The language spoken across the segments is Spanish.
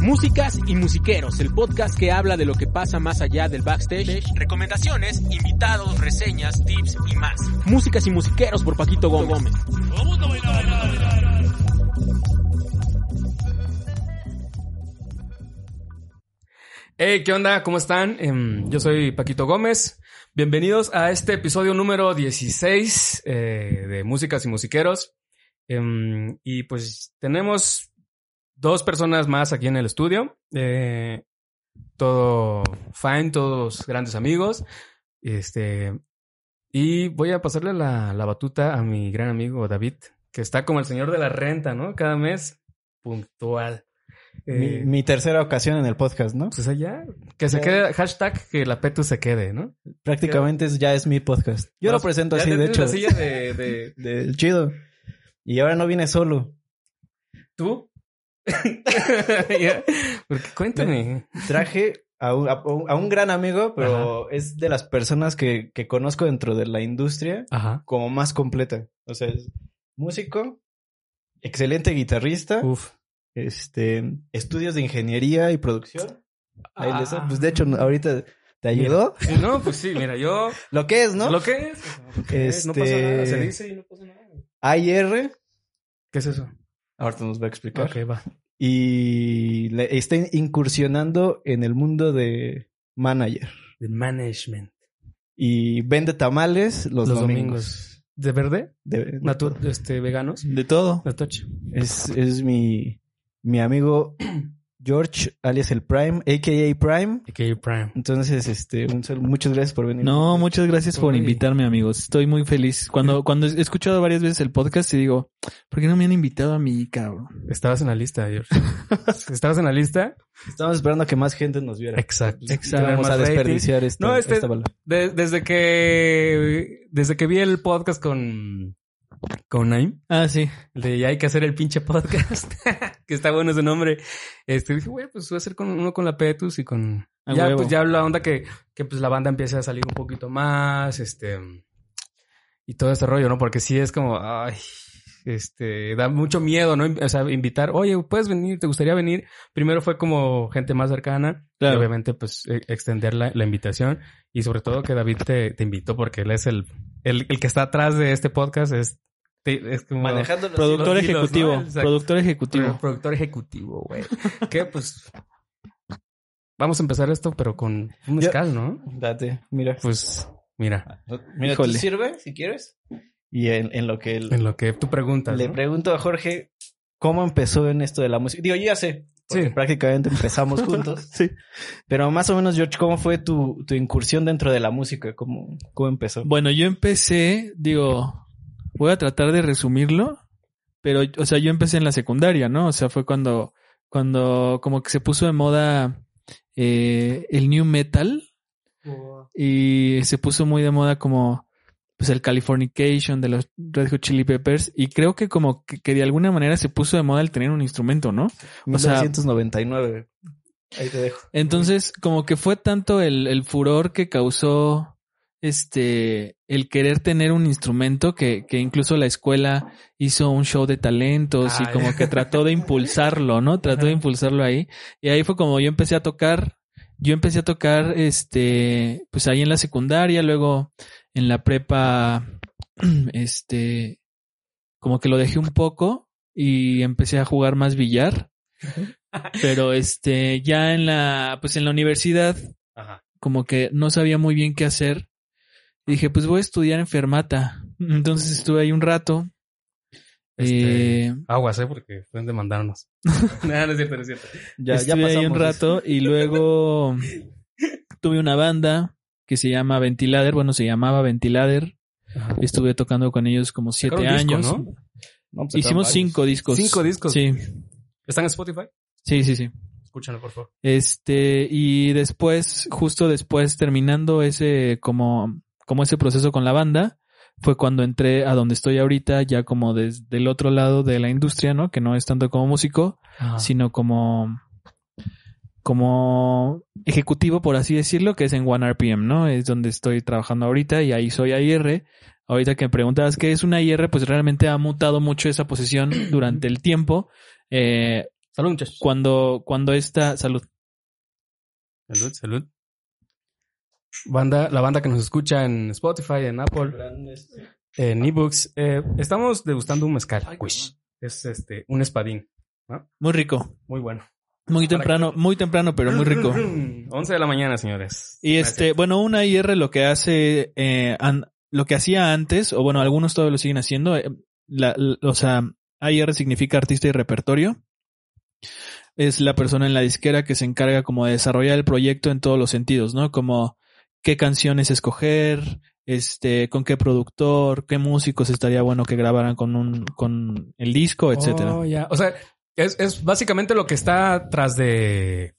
Músicas y musiqueros, el podcast que habla de lo que pasa más allá del backstage, recomendaciones, invitados, reseñas, tips y más. Músicas y musiqueros por Paquito Gómez. Hey, ¿qué onda? ¿Cómo están? Em, yo soy Paquito Gómez. Bienvenidos a este episodio número 16 eh, de Músicas y Musiqueros. Em, y pues tenemos dos personas más aquí en el estudio. Eh, todo fine, todos grandes amigos. Este, y voy a pasarle la, la batuta a mi gran amigo David, que está como el señor de la renta, ¿no? Cada mes puntual. Mi, Eh, mi tercera ocasión en el podcast, ¿no? pues allá, que se quede, hashtag que la Petu se quede, ¿no? Prácticamente es- ya es mi podcast. Yo lo presento así, de hecho. la silla de, de- Del chido. Y ahora no viene solo. ¿Tú? Porque cuéntame. Traje a un, a un- a un gran amigo, pero es de las personas que, que conozco dentro de la industria Ajá. como más completa. O sea, es músico, excelente guitarrista, Uf. Este, estudios de ingeniería y producción. Ahí les- Ah. pues de hecho, ahorita te ayudó. No, pues sí, mira, yo... Lo que es, ¿no? ¿Lo que es? Lo que es, No pasa Este- nada, se dice y no pasa nada. AIR, ¿Qué es eso? ahorita nos va a explicar. Ok, va. y le está incursionando en el mundo de manager. The management. Y vende tamales los, Los domingos. domingos. ¿De verde? De- de Natu- este, veganos. De todo. De toche. Es, es mi, mi amigo George, alias el Prime, a.k.a. Prime. AKA Prime. Entonces, este, un muchas gracias por venir. No, muchas gracias por invitarme, amigos. Estoy muy feliz. Cuando, cuando he escuchado varias veces el podcast y digo, ¿por qué no me han invitado a mí, cabrón? Estabas en la lista, George. ¿Estabas en la lista? Estamos esperando a que más gente nos viera. Exacto. Pues, Exacto. Vamos a desperdiciar esta, No, este- esta bala. De- desde que desde que vi el podcast con con Naim, Ah, sí. el de ya hay que hacer el pinche podcast, que está bueno ese nombre. Este dije, güey, pues voy a hacer con uno con la Petus y con ya huevo. pues ya la onda que que pues la banda empiece a salir un poquito más, este y todo ese rollo, ¿no? Porque sí es como ay, este da mucho miedo, ¿no? O sea, invitar, "Oye, puedes venir, ¿te gustaría venir?" Primero fue como gente más cercana, Claro. y obviamente pues e- extender la, la invitación y sobre todo que David te, te invitó porque él es el, el, el que está atrás de este podcast, es, es como... Manejando los Productor los hilos, ejecutivo. Productor Pro- ejecutivo. productor ejecutivo, güey. que pues... Vamos a empezar esto, pero con un mezcal, ¿no? Date, mira. Pues, mira, Mira, Híjole. ¿tú sirve si quieres? Y en, en lo que él... en lo que tú preguntas, Le ¿no? pregunto a Jorge cómo empezó en esto de la música. Digo, yo ya sé, porque Sí. prácticamente empezamos juntos. Sí. Pero más o menos, George, ¿cómo fue tu, tu incursión dentro de la música? ¿Cómo, cómo empezó? Bueno, yo empecé, digo, voy a tratar de resumirlo, pero, o sea, yo empecé en la secundaria, ¿no? O sea, fue cuando, cuando como que se puso de moda eh, el new metal y se puso muy de moda como pues el Californication de los Red Hot Chili Peppers y creo que como que, que de alguna manera se puso de moda el tener un instrumento, ¿no? o sea- 1999. Ahí te dejo. Entonces, como que fue tanto el, el furor que causó este el querer tener un instrumento que, que incluso la escuela hizo un show de talentos y Ay. como que trató de impulsarlo, ¿no? Trató de impulsarlo ahí. Y ahí fue como yo empecé a tocar, yo empecé a tocar este, pues ahí en la secundaria, luego en la prepa, este, como que lo dejé un poco y empecé a jugar más billar. Pero este, ya en la, pues en la universidad, Ajá. como que no sabía muy bien qué hacer. Y dije, pues voy a estudiar enfermata. Entonces estuve ahí un rato. Este, Eh, Aguas, ¿eh? Porque pueden demandarnos. no, no es cierto, no es cierto. Ya, ya estuve ahí un rato y luego tuve una banda que se llama Ventilader. Bueno, se llamaba Ventilader. Ajá. Estuve tocando con ellos como siete disco, años. ¿no? No, pues, Hicimos cinco discos. Cinco discos. Sí, ¿Están en Spotify? sí, sí, sí. Escúchalo, por favor. Este, y después, justo después, terminando ese, como, como ese proceso con la banda, fue cuando entré a donde estoy ahorita, ya como desde el otro lado de la industria, ¿no? Que no es tanto como músico, sino como, como ejecutivo, por así decirlo, que es en One RPM, ¿no? Es donde estoy trabajando ahorita y ahí soy AIR. ahorita que me preguntabas qué es una IR, pues realmente ha mutado mucho esa posición durante el tiempo. Eh, Salud, muchachos. cuando, cuando esta salud. Salud, salud. Banda, la banda que nos escucha en Spotify, en Apple, en ebooks, eh, estamos degustando un mezcal. Wish. Es este, un espadín. Muy rico. Muy bueno. Muy temprano, muy temprano, pero muy rico. 11 de la mañana, señores. Y este, bueno, una IR lo que hace, eh, an- lo que hacía antes, o bueno, algunos todavía lo siguen haciendo, eh, la- la- o sea, AIR significa artista y repertorio. Es la persona en la disquera que se encarga como de desarrollar el proyecto en todos los sentidos, ¿no? Como qué canciones escoger, este, con qué productor, qué músicos estaría bueno que grabaran con un, con el disco, etcétera. Oh. O sea, es, es básicamente lo que está tras de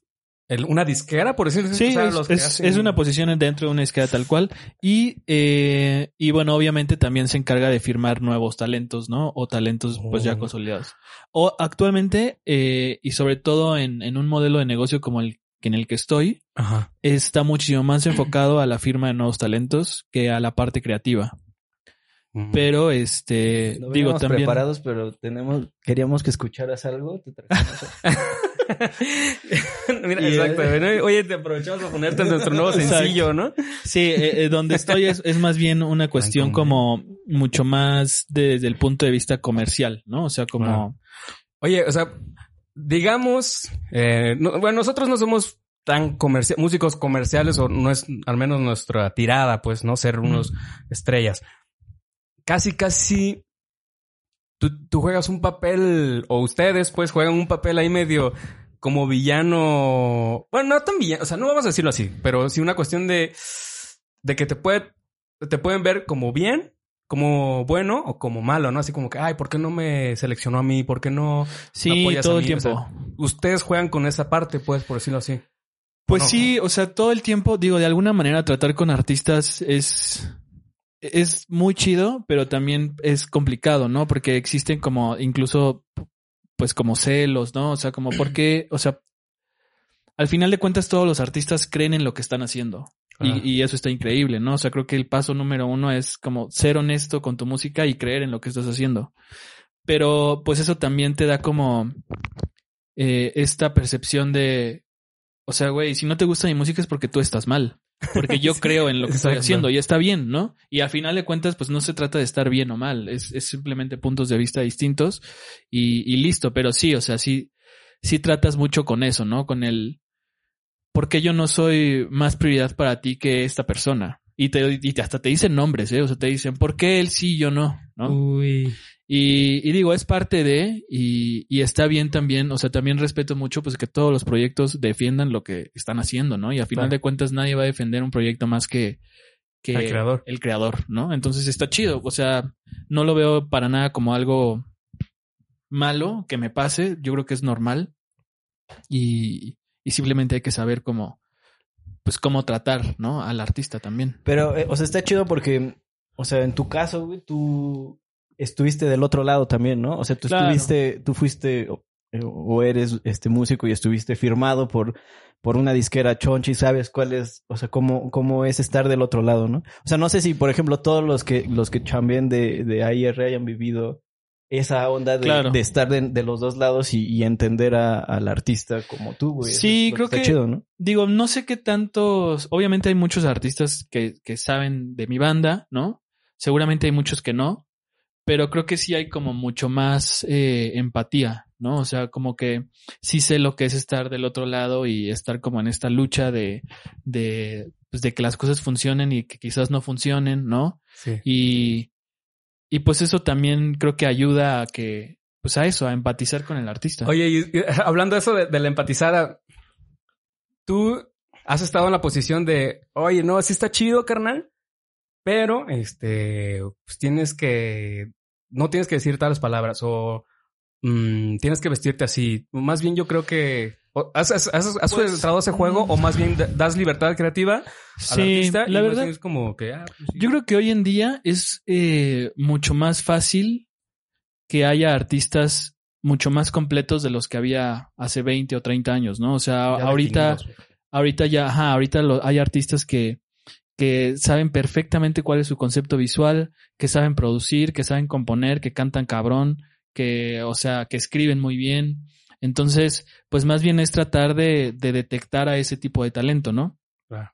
el- una disquera, por decirlo así. Sí, O sea, es, los que es- hacen- es una posición dentro de una escala tal cual. Y, eh, y bueno, obviamente también se encarga de firmar nuevos talentos, ¿no? O talentos pues ya Oh. consolidados. O actualmente, eh, y sobre todo en, en un modelo de negocio como el que en el que estoy, Ajá. está muchísimo más enfocado a la firma de nuevos talentos que a la parte creativa. Pero, este, No digo, también... preparados, pero tenemos, queríamos que escucharas algo. te Mira, exacto. Oye, te aprovechamos para ponerte en nuestro nuevo sencillo, ¿no? Sí, eh, eh, donde estoy es, es más bien una cuestión como mucho más desde el punto de vista comercial, ¿no? O sea, como... Oye, o sea, digamos, eh, no- bueno, nosotros no somos tan comercia- músicos comerciales o no es al menos nuestra tirada, pues, ¿no? Ser unos estrellas. Casi, casi tú, tú juegas un papel, o ustedes pues juegan un papel ahí medio como villano. Bueno, no tan villano, o sea, no vamos a decirlo así, pero sí una cuestión de, de que te puede, te pueden ver como bien, como bueno o como malo, ¿no? Así como que, ay, ¿por qué no me seleccionó a mí? ¿Por qué no? Sí, apoyas todo a el o tiempo. sea, Ustedes juegan con esa parte, pues, por decirlo así. Pues no? sí, o sea, todo el tiempo, digo, de alguna manera tratar con artistas es, es muy chido, pero también es complicado, ¿no? Porque existen como incluso, pues como celos, ¿no? O sea, como porque, o sea, al final de cuentas todos los artistas creen en lo que están haciendo. Y, y eso está increíble, ¿no? O sea, creo que el paso número uno es como ser honesto con tu música y creer en lo que estás haciendo. Pero pues eso también te da como eh, esta percepción de, o sea, güey, si no te gusta mi música es porque tú estás mal. Porque yo creo en lo que estoy haciendo y está bien, ¿no? Y al final de cuentas, pues no se trata de estar bien o mal, es, es simplemente puntos de vista distintos y, y listo. Pero sí, o sea, sí, sí tratas mucho con eso, ¿no? Con el, ¿por qué yo no soy más prioridad para ti que esta persona? Y, te, y hasta te dicen nombres, ¿eh? O sea, te dicen, ¿por qué él sí y yo no? ¿No? Uy. Y, y digo, es parte de, y, y está bien también, o sea, también respeto mucho pues que todos los proyectos defiendan lo que están haciendo, ¿no? Y al final Claro. de cuentas nadie va a defender un proyecto más que, que El creador. el creador, ¿no? Entonces está chido, o sea, no lo veo para nada como algo malo que me pase, yo creo que es normal y, y simplemente hay que saber cómo, pues cómo tratar, ¿no? Al artista también. Pero, eh, o sea, está chido porque, o sea, en tu caso, güey, tú estuviste del otro lado también, ¿no? O sea, tú Claro. estuviste, tú fuiste o, o eres este músico y estuviste firmado por, por una disquera chonchi, sabes cuál es, o sea, cómo, cómo es estar del otro lado, ¿no? O sea, no sé si, por ejemplo, todos los que, los que chambeen de, de AIR hayan vivido esa onda de, Claro. de estar de, de los dos lados y, y entender a- al artista como tú, güey. Sí, es creo que- chido, ¿no? digo, no sé qué tantos, obviamente hay muchos artistas que, que saben de mi banda, ¿no? Seguramente hay muchos que no, pero creo que sí hay como mucho más eh, empatía, ¿no? O sea, como que sí sé lo que es estar del otro lado y estar como en esta lucha de, de, pues de que las cosas funcionen y que quizás no funcionen, ¿no? Sí. Y, y pues eso también creo que ayuda a que, pues a eso, a empatizar con el artista. Oye, y, hablando de eso de, la empatizada, tú has estado en la posición de, oye, no, sí está chido, carnal, pero este, pues tienes que, no tienes que decir tales palabras o mm, tienes que vestirte así. Más bien yo creo que has, has, has, has Pues, entrado a ese juego o más bien da- das libertad creativa al sí, artista y la más verdad. es como que, ah, pues sí. Yo creo que hoy en día es eh, mucho más fácil que haya artistas mucho más completos de los que había hace 20 o 30 años, ¿no? O sea, Ya ahorita, ahorita ya, ajá, ahorita lo- hay artistas que, que saben perfectamente cuál es su concepto visual, que saben producir, que saben componer, que cantan cabrón, que, o sea, que escriben muy bien. Entonces, pues más bien es tratar de, de detectar a ese tipo de talento, ¿no? Claro.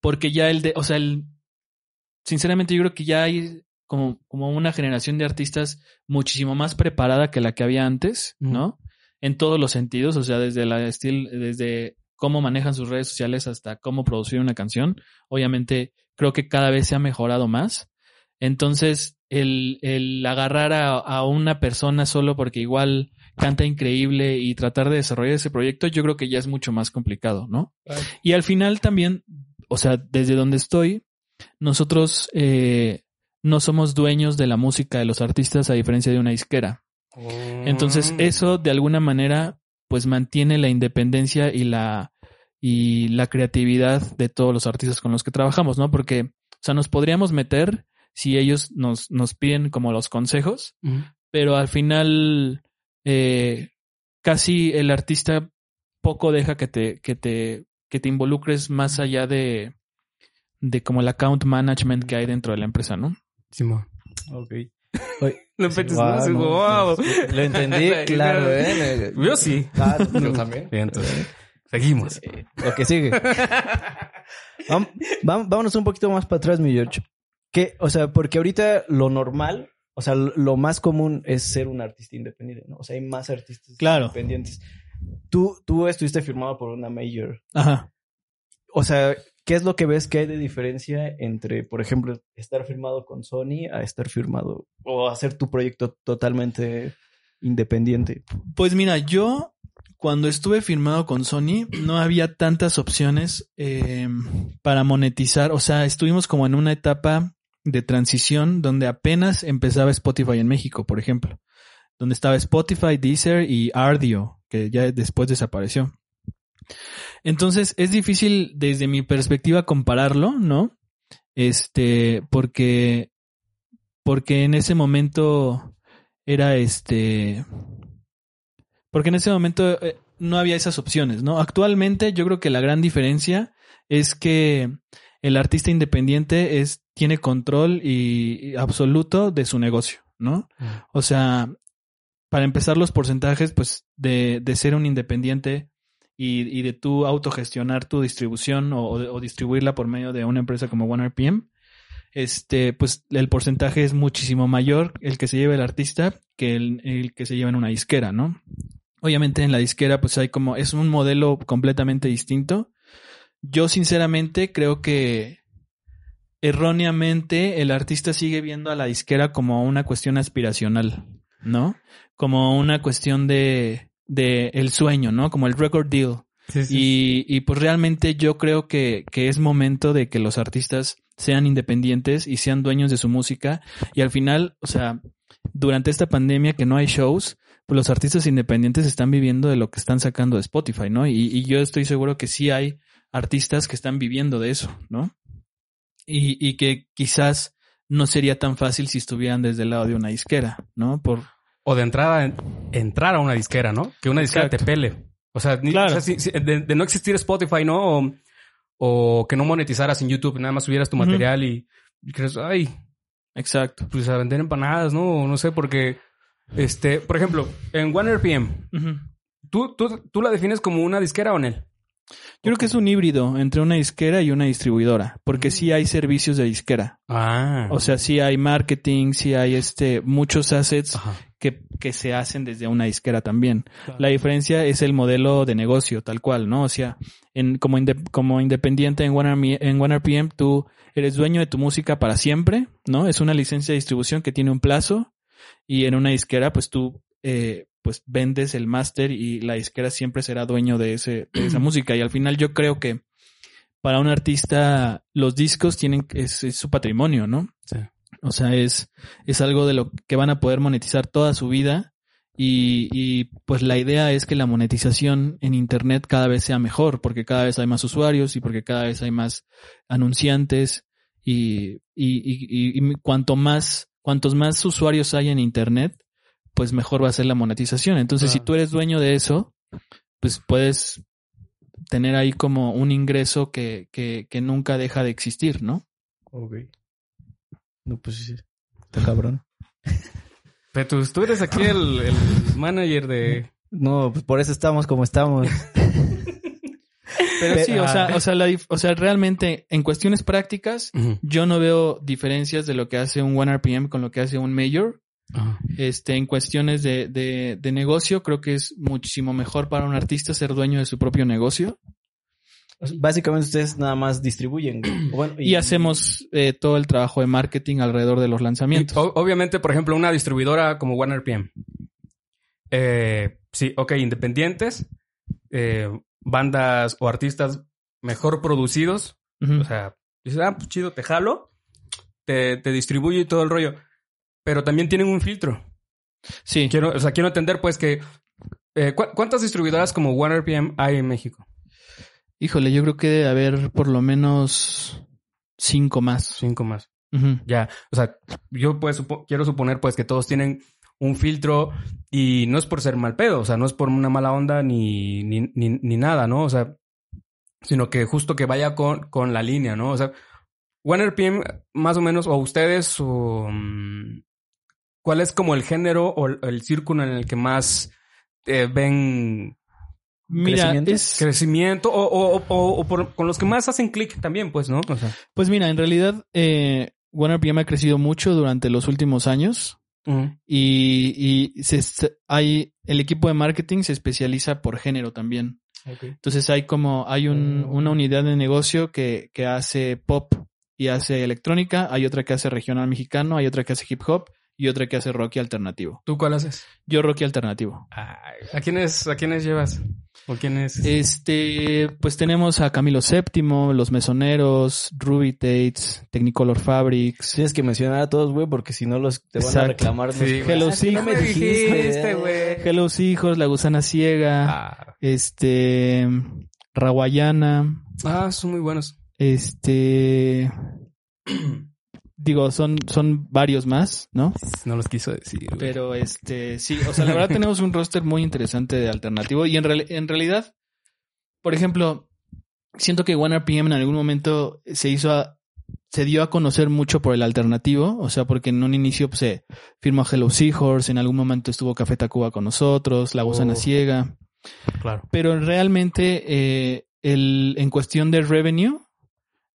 Porque ya el de, o sea, el, sinceramente yo creo que ya hay como, como una generación de artistas muchísimo más preparada que la que había antes, ¿no? En todos los sentidos, o sea, desde la estilo, desde cómo manejan sus redes sociales hasta cómo producir una canción. Obviamente, creo que cada vez se ha mejorado más. Entonces, el, el agarrar a, a una persona solo porque igual canta increíble y tratar de desarrollar ese proyecto, yo creo que ya es mucho más complicado, ¿no? Claro. Y al final también, o sea, desde donde estoy, nosotros eh, no somos dueños de la música de los artistas a diferencia de una disquera. Entonces, Mm. eso de alguna manera, pues mantiene la independencia y la, y la creatividad de todos los artistas con los que trabajamos, ¿no? Porque, o sea, nos podríamos meter si ellos nos, nos piden como los consejos, Ujú. pero al final eh, casi el artista poco deja que te, que te, que te involucres más allá de, de como el account management que hay dentro de la empresa, ¿no? Simón. Ok. No, sí, no, guau. no, Lo entendí, claro, ¿eh? Yo sí. Claro. Yo también. Bien, entonces, seguimos. Lo que sigue. Vámonos un poquito más para atrás, mi George. Que, o sea, porque ahorita lo normal, o sea, lo más común es ser un artista independiente, ¿no? O sea, hay más artistas Claro. independientes. Tú, tú estuviste firmado por una major. Ajá. O sea, ¿qué es lo que ves que hay de diferencia entre, por ejemplo, estar firmado con Sony a estar firmado o hacer tu proyecto totalmente independiente? Pues mira, yo cuando estuve firmado con Sony no había tantas opciones eh, para monetizar. O sea, estuvimos como en una etapa de transición donde apenas empezaba Spotify en México, por ejemplo. Donde estaba Spotify, Deezer y Ardio, que ya después desapareció. Entonces es difícil desde mi perspectiva compararlo, ¿no? Este, porque, porque en ese momento era este, porque en ese momento eh, no había esas opciones, ¿no? Actualmente yo creo que la gran diferencia es que el artista independiente es, tiene control y, y absoluto de su negocio, ¿no? O sea, para empezar los porcentajes, pues, de, de ser un independiente y, y de tú autogestionar tu distribución o distribuirla por medio de una empresa como OneRPM, este, pues el porcentaje es muchísimo mayor el que se lleva el artista que el, el que se lleva en una disquera, ¿no? Obviamente en la disquera pues hay como, es un modelo completamente distinto. Yo sinceramente creo que erróneamente el artista sigue viendo a la disquera como una cuestión aspiracional, ¿no? Como una cuestión de, de el sueño, ¿no? Como el record deal. Sí, sí. Y, y pues realmente yo creo que, que es momento de que los artistas sean independientes y sean dueños de su música. Y al final, o sea, durante esta pandemia que no hay shows, pues los artistas independientes están viviendo de lo que están sacando de Spotify, ¿no? Y, y yo estoy seguro que sí hay artistas que están viviendo de eso, ¿no? Y, y que quizás no sería tan fácil si estuvieran desde el lado de una disquera, ¿no? Por, O de entrada, en- entrar a una disquera, ¿no? Que una disquera Exacto. te pele. O sea, ni- Claro. o sea, si- si- de, de no existir Spotify, ¿no? O, o que no monetizaras en YouTube, nada más subieras tu material y, y crees, ay, exacto. pues a vender empanadas, ¿no? No sé, porque, este, por ejemplo, en OneRPM, Ujú. ¿tú, tú, ¿tú la defines como una disquera o en él? Yo creo que es un híbrido entre una disquera y una distribuidora, porque sí hay servicios de disquera. Ah. O sea, sí hay marketing, sí hay este muchos assets Ajá. que, que se hacen desde una disquera también. Claro. La diferencia es el modelo de negocio, tal cual, ¿no? O sea, en, como, inde- como independiente en OneRPM, en OneRPM, tú eres dueño de tu música para siempre, ¿no? Es una licencia de distribución que tiene un plazo y en una disquera, pues tú, eh, pues vendes el máster y la disquera siempre será dueño de, ese, de esa música. Y al final yo creo que para un artista los discos tienen, es, es su patrimonio, ¿no? Sí. O sea, es, es algo de lo que van a poder monetizar toda su vida. Y, y pues la idea es que la monetización en Internet cada vez sea mejor, porque cada vez hay más usuarios y porque cada vez hay más anunciantes. Y, y, y, y- y cuanto más, cuantos más usuarios hay en Internet, pues mejor va a ser la monetización. Entonces, si tú eres dueño de eso, pues puedes tener ahí como un ingreso que, que, que nunca deja de existir, ¿no? Ok. No, pues sí. Está cabrón. Petus, tú eres aquí el, el manager de... No, pues por eso estamos como estamos. Pero sí, o sea, Ah. o sea, la o sea, realmente en cuestiones prácticas, yo no veo diferencias de lo que hace un 1RPM con lo que hace un Major. Ajá. Este, en cuestiones de, de, de negocio, creo que es muchísimo mejor para un artista ser dueño de su propio negocio. Básicamente ustedes nada más distribuyen. Bueno, Y, hacemos eh, todo el trabajo de marketing alrededor de los lanzamientos. obviamente, por ejemplo, una distribuidora como OneRPM. Eh, sí, ok, independientes, eh, bandas o artistas mejor producidos. O sea, dices, ah, pues chido, te jalo, te, te distribuyo y todo el rollo. Pero también tienen un filtro. sí. Quiero, o sea, quiero entender, pues, que. eh, ¿cu- ¿Cuántas distribuidoras como OneRPM hay en México? Híjole, yo creo que debe haber por lo menos cinco más. Cinco más. Ya, o sea, yo pues supo- quiero suponer pues que todos tienen un filtro y no es por ser mal pedo, o sea, no es por una mala onda ni, ni, ni, ni nada, ¿no? O sea, sino que justo que vaya con, con la línea, ¿no? O sea, OneRPM más o menos, o ustedes, o, mm, ¿cuál es como el género o el, círculo en el que más eh, ven Mira, ¿Crecimiento? es, crecimiento o, o, o, o por- con los que más hacen clic también, pues, ¿no? O sea, pues mira, en realidad, eh, OneRPM ha crecido mucho durante los últimos años. y, y se, hay el equipo de marketing se especializa por género también. Entonces hay como hay un, Oh. una unidad de negocio que, que hace pop y hace electrónica, hay otra que hace regional mexicano, hay otra que hace hip hop y otra que hace rock y alternativo. ¿Tú cuál haces? Yo rock y alternativo. Ay, ¿A quiénes, a quiénes llevas? ¿O quiénes? Este, pues tenemos a Camilo VII, Los Mesoneros, Ruby Tates, Technicolor Fabrics. Tienes que mencionar a todos, güey, porque si no los te van a reclamar. Sí. Hello, Ah, no me me dijiste, güey. Hello Hijos, La Gusana Ciega, Ah, este, Rawayana, ah, son muy buenos. este, digo, son, son varios más, ¿no? No los quiso decir. güey. Pero este, sí, o sea, la verdad tenemos un roster muy interesante de alternativo y en, real- en realidad, por ejemplo, siento que OneRPM en algún momento se hizo a- se dio a conocer mucho por el alternativo, o sea, porque en un inicio pues, se firmó Hello Seahorse, en algún momento estuvo Café Tacuba con nosotros, La Gusana Oh. Ciega, claro. pero realmente eh, el, en cuestión de revenue,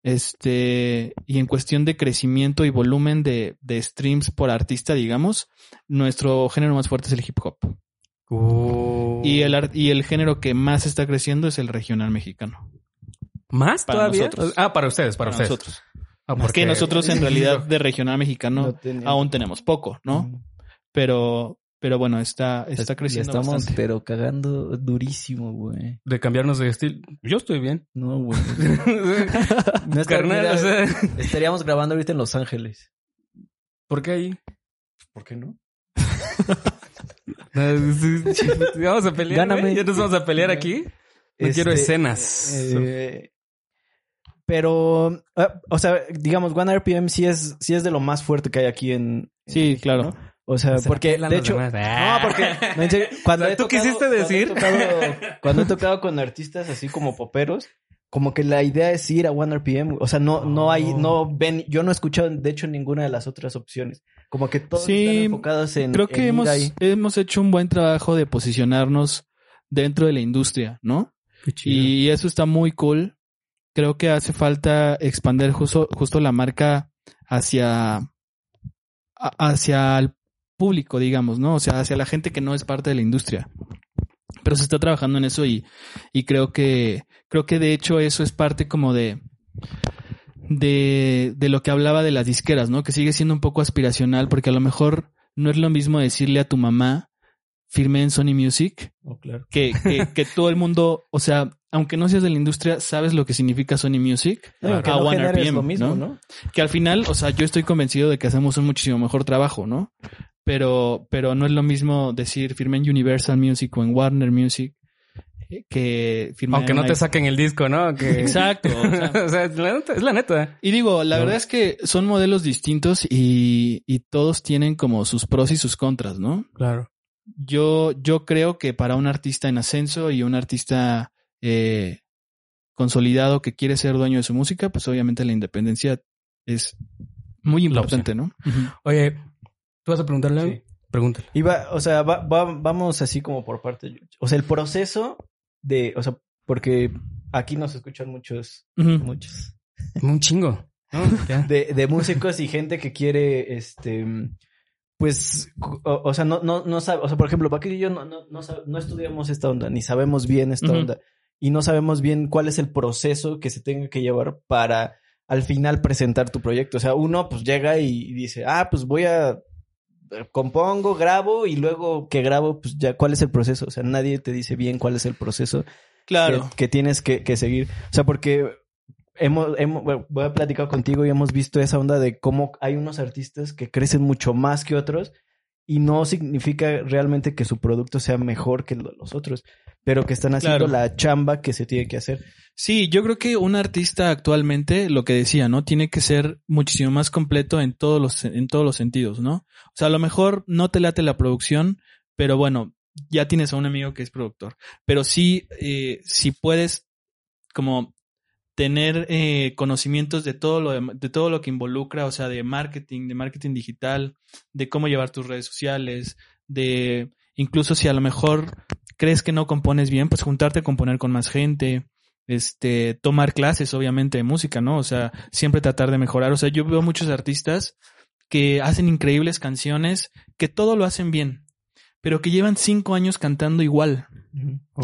este, y en cuestión de crecimiento y volumen de, de streams por artista, digamos, nuestro género más fuerte es el hip hop. Uh. Y el, y el género que más está creciendo es el regional mexicano. ¿Más para todavía? nosotros. Ah, para ustedes, para, Para ustedes. nosotros. Ah, Porque nosotros en realidad de regional mexicano No aún tenemos poco, ¿no? Mm. pero, pero bueno, está, está Ya creciendo estamos, bastante. pero cagando durísimo, güey. De cambiarnos de estilo. Yo estoy bien. No, güey. No está- Carnal, mira, o sea, Estaríamos grabando ahorita en Los Ángeles. ¿por qué ahí? ¿Por qué no? Vamos a pelear. Gáname. Ya nos vamos a pelear aquí. No quiero Este, escenas. eh, pero, ah, o sea, digamos, OneRPM sí es, sí es de lo más fuerte que hay aquí en. en Sí, México, claro. ¿no? O sea, Se porque, de hecho, demás. no, porque, no, en serio, cuando O sea, he ¿tú tocado- quisiste cuando he decir? tocado- Cuando he tocado con artistas así como poperos, como que la idea es ir a OneRPM. O sea, no, no hay, Oh. no ven, yo no he escuchado, de hecho, ninguna de las otras opciones. Como que todos Sí, están enfocados en. Creo que en ir hemos, ahí. hemos hecho un buen trabajo de posicionarnos dentro de la industria, ¿no? Qué chido. Y eso está muy cool. Creo que hace falta expandir justo, justo la marca hacia, hacia el público, digamos, ¿no? O sea, hacia la gente que no es parte de la industria. Pero se está trabajando en eso y, y creo que, creo que de hecho eso es parte como de, de, de lo que hablaba de las disqueras, ¿no? Que sigue siendo un poco aspiracional porque a lo mejor no es lo mismo decirle a tu mamá firme en Sony Music Oh, claro. que, que, que todo el mundo, o sea, aunque no seas de la industria, sabes lo que significa Sony Music. Que a no One RPM, lo mismo, ¿no? ¿no? Que al final, o sea, yo estoy convencido de que hacemos un muchísimo mejor trabajo, ¿no? Pero, pero no es lo mismo decir firme en Universal Music o en Warner Music eh, que firme Aunque en no te saquen el disco, ¿no? Que... Exacto. o sea, o sea, la neta- es la neta. y digo, la No. verdad es que son modelos distintos y, y todos tienen como sus pros y sus contras, ¿no? Claro. yo, yo creo que para un artista en ascenso y un artista eh, consolidado que quiere ser dueño de su música, pues obviamente la independencia es muy importante, ¿no? Oye, ¿tú vas a preguntarle? Sí. Pregúntale. Iba, o sea, va- va- vamos así como por parte. O sea, el proceso de, o sea, porque aquí nos escuchan muchos, muchos, Un chingo. de, de músicos y gente que quiere, este, pues, o, o sea, no, no, no sabe, o sea, por ejemplo, Paquito y yo no, no, no, no estudiamos esta onda, ni sabemos bien esta onda, y no sabemos bien cuál es el proceso que se tenga que llevar para al final presentar tu proyecto. O sea, uno pues llega y dice, ah, pues voy a compongo, grabo y luego que grabo, pues ya, ¿cuál es el proceso? O sea, nadie te dice bien cuál es el proceso Claro. que, que tienes que, que seguir. O sea, porque hemos, hemos, voy a platicar contigo y hemos visto esa onda de cómo hay unos artistas que crecen mucho más que otros y no significa realmente que su producto sea mejor que los otros, pero que están haciendo Claro. la chamba que se tiene que hacer. Sí, yo creo que un artista actualmente, lo que decía, ¿no? Tiene que ser muchísimo más completo en todos los, en todos los sentidos, ¿no? O sea, a lo mejor no te late la producción, pero bueno, ya tienes a un amigo que es productor. Pero sí, eh, si puedes como tener eh, conocimientos de todo lo de, de todo lo que involucra, o sea, de marketing, de marketing digital, de cómo llevar tus redes sociales, de incluso si a lo mejor crees que no compones bien, pues juntarte a componer con más gente, este, tomar clases, obviamente, de música, ¿no? O sea, siempre tratar de mejorar. O sea, yo veo muchos artistas que hacen increíbles canciones, que todo lo hacen bien, pero que llevan cinco años cantando igual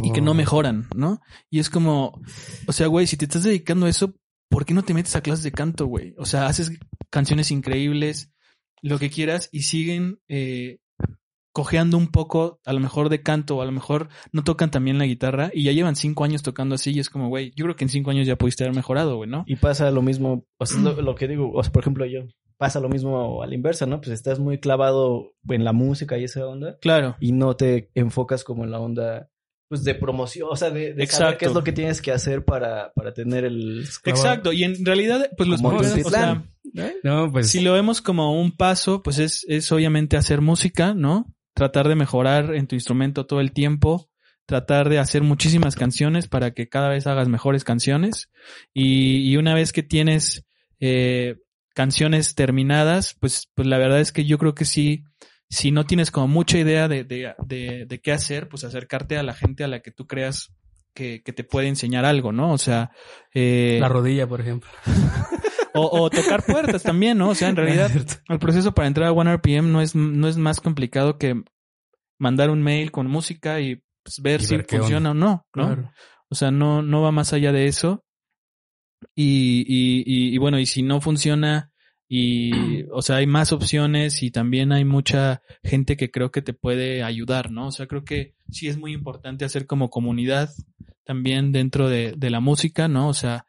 y que no Oh. mejoran, ¿no? Y es como, o sea, güey, si te estás dedicando a eso, ¿por qué no te metes a clases de canto, güey? O sea, haces canciones increíbles, lo que quieras, y siguen eh, cojeando un poco, a lo mejor de canto, o a lo mejor no tocan también la guitarra, y ya llevan cinco años tocando así, y es como, güey, yo creo que en cinco años ya pudiste haber mejorado, güey, ¿no? Y pasa lo mismo, o sea, es lo, lo que digo, o sea, por ejemplo, yo, pasa lo mismo a la inversa, ¿no? Pues estás muy clavado en la música y esa onda Claro. y no te enfocas como en la onda, pues, de promoción, o sea, de, de saber qué es lo que tienes que hacer para, para tener el... Exacto, y en realidad, pues los Como primeros, o sea, Tultitlán. No, pues. si lo vemos como un paso, pues es, es obviamente hacer música, ¿no? Tratar de mejorar en tu instrumento todo el tiempo, tratar de hacer muchísimas canciones para que cada vez hagas mejores canciones. Y, y una vez que tienes eh, canciones terminadas, pues, pues la verdad es que yo creo que sí, si no tienes como mucha idea de, de, de, de qué hacer, pues acercarte a la gente a la que tú creas que, que te puede enseñar algo, ¿no? O sea, eh, La rodilla, por ejemplo. o, o tocar puertas también, ¿no? O sea, en realidad, el proceso para entrar a OneRPM no es, no es más complicado que mandar un mail con música y pues, ver Y si ver funciona o no, ¿no? Claro. O sea, no, no va más allá de eso. Y, y, y, y bueno, y si no funciona, y, o sea, hay más opciones y también hay mucha gente que creo que te puede ayudar, ¿no? O sea, creo que sí es muy importante hacer como comunidad también dentro de, de la música, ¿no? O sea,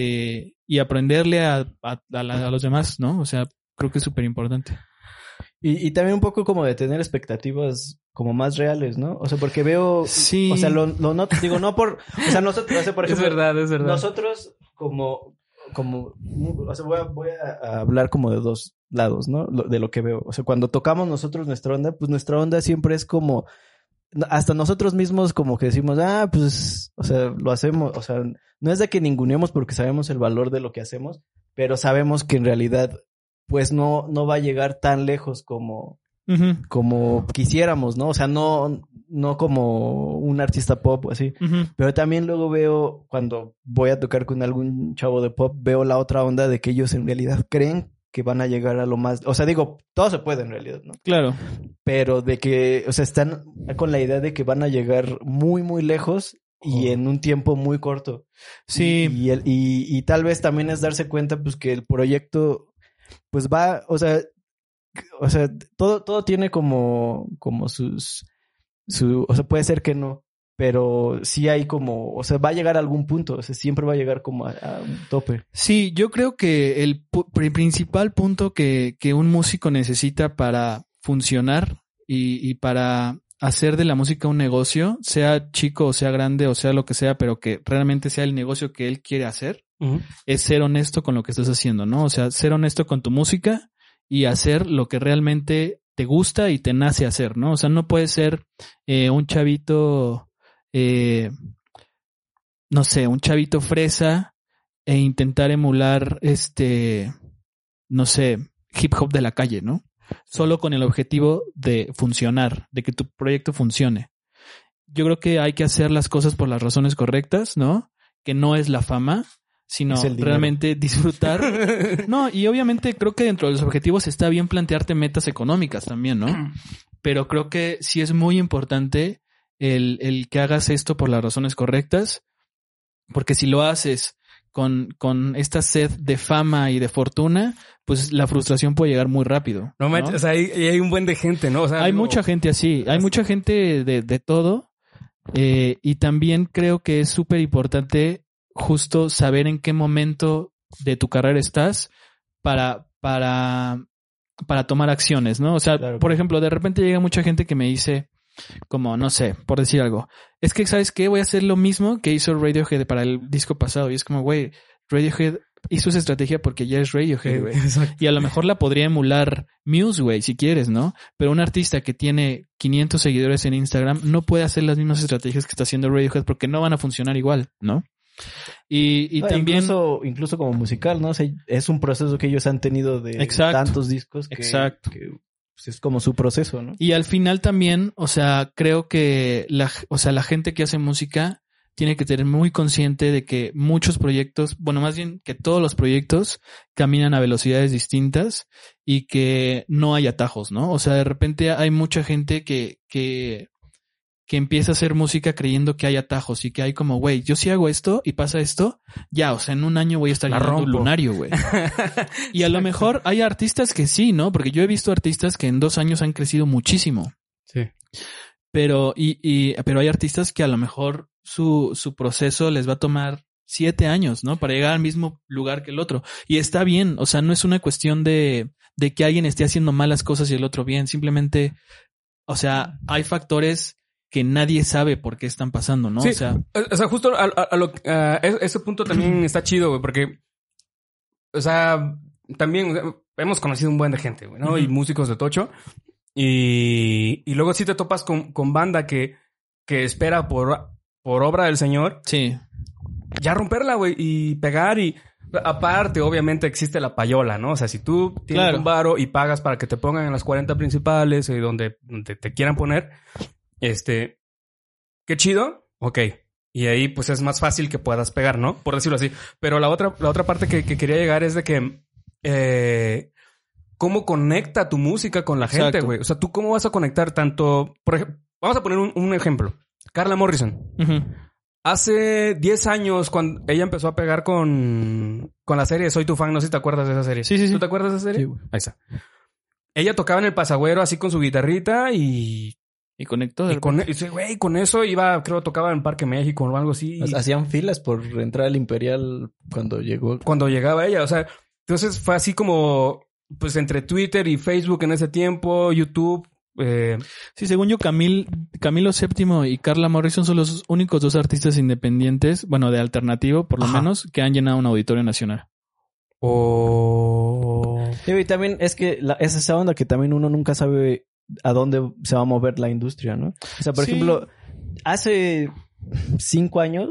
eh, y aprenderle a, a, a la- a los demás, ¿no? O sea, creo que es súper importante. Y, y también un poco como de tener expectativas como más reales, ¿no? O sea, porque veo... Sí. O sea, lo, lo noto, digo, no por... O sea, nosotros, o sea, por es ejemplo... verdad, es verdad. Nosotros como, como, o sea, voy a, voy a hablar como de dos lados, ¿no? Lo- de lo que veo. O sea, cuando tocamos nosotros nuestra onda, pues nuestra onda siempre es como, hasta nosotros mismos como que decimos, ah, pues, o sea, lo hacemos, o sea, no es de que ninguneemos porque sabemos el valor de lo que hacemos, pero sabemos que en realidad, pues no, no va a llegar tan lejos como, como quisiéramos, ¿no? O sea, no, no como un artista pop o así. Pero también luego veo, cuando voy a tocar con algún chavo de pop, veo la otra onda de que ellos en realidad creen que van a llegar a lo más... O sea, digo, todo se puede en realidad, ¿no? Claro. Pero de que, o sea, están con la idea de que van a llegar muy, muy lejos y en un tiempo muy corto. Sí. Y, el- y, y tal vez también es darse cuenta, pues, que el proyecto, pues va, o sea, o sea, todo, todo tiene como, como sus, su, o sea, puede ser que no, pero sí hay como, o sea, va a llegar a algún punto, o sea, siempre va a llegar como a, a un tope. Sí, yo creo que el principal punto que, que un músico necesita para funcionar y, y para hacer de la música un negocio, sea chico o sea grande o sea lo que sea, pero que realmente sea el negocio que él quiere hacer, es ser honesto con lo que estás haciendo, ¿no? O sea, ser honesto con tu música y hacer lo que realmente te gusta y te nace hacer, ¿no? O sea, no puede ser eh, un chavito, eh, no sé, un chavito fresa e intentar emular este, no sé, hip hop de la calle, ¿no? Solo con el objetivo de funcionar, de que tu proyecto funcione. Yo creo que hay que hacer las cosas por las razones correctas, ¿no? Que no es la fama, sino realmente disfrutar. No, y obviamente creo que dentro de los objetivos está bien plantearte metas económicas también, ¿no? Pero creo que sí es muy importante el, el que hagas esto por las razones correctas, porque si lo haces con, con esta sed de fama y de fortuna, pues la frustración puede llegar muy rápido. No ¿no? manches, o sea, hay, un buen de gente, ¿no? O sea, Hay digo, mucha gente así, hay mucha gente de, de todo. eh, y también creo que es súper importante justo saber en qué momento de tu carrera estás para, para, para tomar acciones, ¿no? O sea, Claro. por ejemplo, de repente llega mucha gente que me dice, como, no sé, por decir algo, es que, ¿sabes qué? Voy a hacer lo mismo que hizo Radiohead para el disco pasado. Y es como, güey, Radiohead hizo esa estrategia porque ya es Radiohead, güey. Exacto. Y a lo mejor la podría emular Muse, güey, si quieres, ¿no? Pero un artista que tiene 500 seguidores en Instagram no puede hacer las mismas estrategias que está haciendo Radiohead porque no van a funcionar igual, ¿no? Y, y No, también... Incluso, incluso como musical, ¿no? O sea, es un proceso que ellos han tenido de Exacto. tantos discos que, Exacto. que, pues, es como su proceso, ¿no? Y al final también, o sea, creo que la, o sea, la gente que hace música tiene que tener muy consciente de que muchos proyectos, bueno, más bien que todos los proyectos caminan a velocidades distintas y que no hay atajos, ¿no? O sea, de repente hay mucha gente que, que, que empieza a hacer música creyendo que hay atajos y que hay como, güey, yo si hago esto y pasa esto, ya, o sea, en un año voy a estar llenando un lunario, güey. Y a lo mejor hay artistas que sí, ¿no? Porque yo he visto artistas que en dos años han crecido muchísimo. Sí. Pero, y, y, pero hay artistas que a lo mejor su, su proceso les va a tomar siete años, ¿no? Para llegar al mismo lugar que el otro. Y está bien, o sea, no es una cuestión de, de que alguien esté haciendo malas cosas y el otro bien. Simplemente, o sea, hay factores que nadie sabe por qué están pasando, ¿no? Sí. O sea, O sea, justo a, a- a lo, a ese punto también está chido, güey, porque, o sea, también o sea, hemos conocido un buen de gente, güey, ¿no? Y músicos de Tocho. Y, y luego sí te topas con, con banda que, que espera por, por obra del Señor sí, ya romperla, güey, y pegar y... Aparte, obviamente existe la payola, ¿no? O sea, si tú tienes Claro. un varo y pagas para que te pongan en las 40 principales y donde, donde te quieran poner, este, qué chido, ok. Y ahí pues es más fácil que puedas pegar, ¿no? Por decirlo así. Pero la otra, la otra parte que, que quería llegar es de que, eh, ¿cómo conecta tu música con la gente, güey? O sea, ¿tú cómo vas a conectar tanto, por ejemplo, vamos a poner un, un ejemplo. Carla Morrison. Hace 10 años, cuando ella empezó a pegar con, con la serie Soy tu fan, no sé si te acuerdas de esa serie. Sí, sí, sí. ¿Tú te acuerdas de esa serie? Sí, güey. Ahí está. Ella tocaba en el pasagüero así con su guitarrita y, y conectó. y con, y güey, con eso iba, creo, tocaba en Parque México o algo así. Hacían filas por entrar al Imperial cuando llegó. cuando llegaba ella. O sea, entonces fue así como, pues entre Twitter y Facebook en ese tiempo, YouTube. Eh, Sí, según yo, Camil, Camilo VII y Carla Morrison son los únicos dos artistas independientes, bueno, de alternativo, por lo Ajá. menos, que han llenado un auditorio nacional. o... Sí, y también es que la- es esa onda que también uno nunca sabe a dónde se va a mover la industria, ¿no? O sea, por Sí. ejemplo, hace cinco años,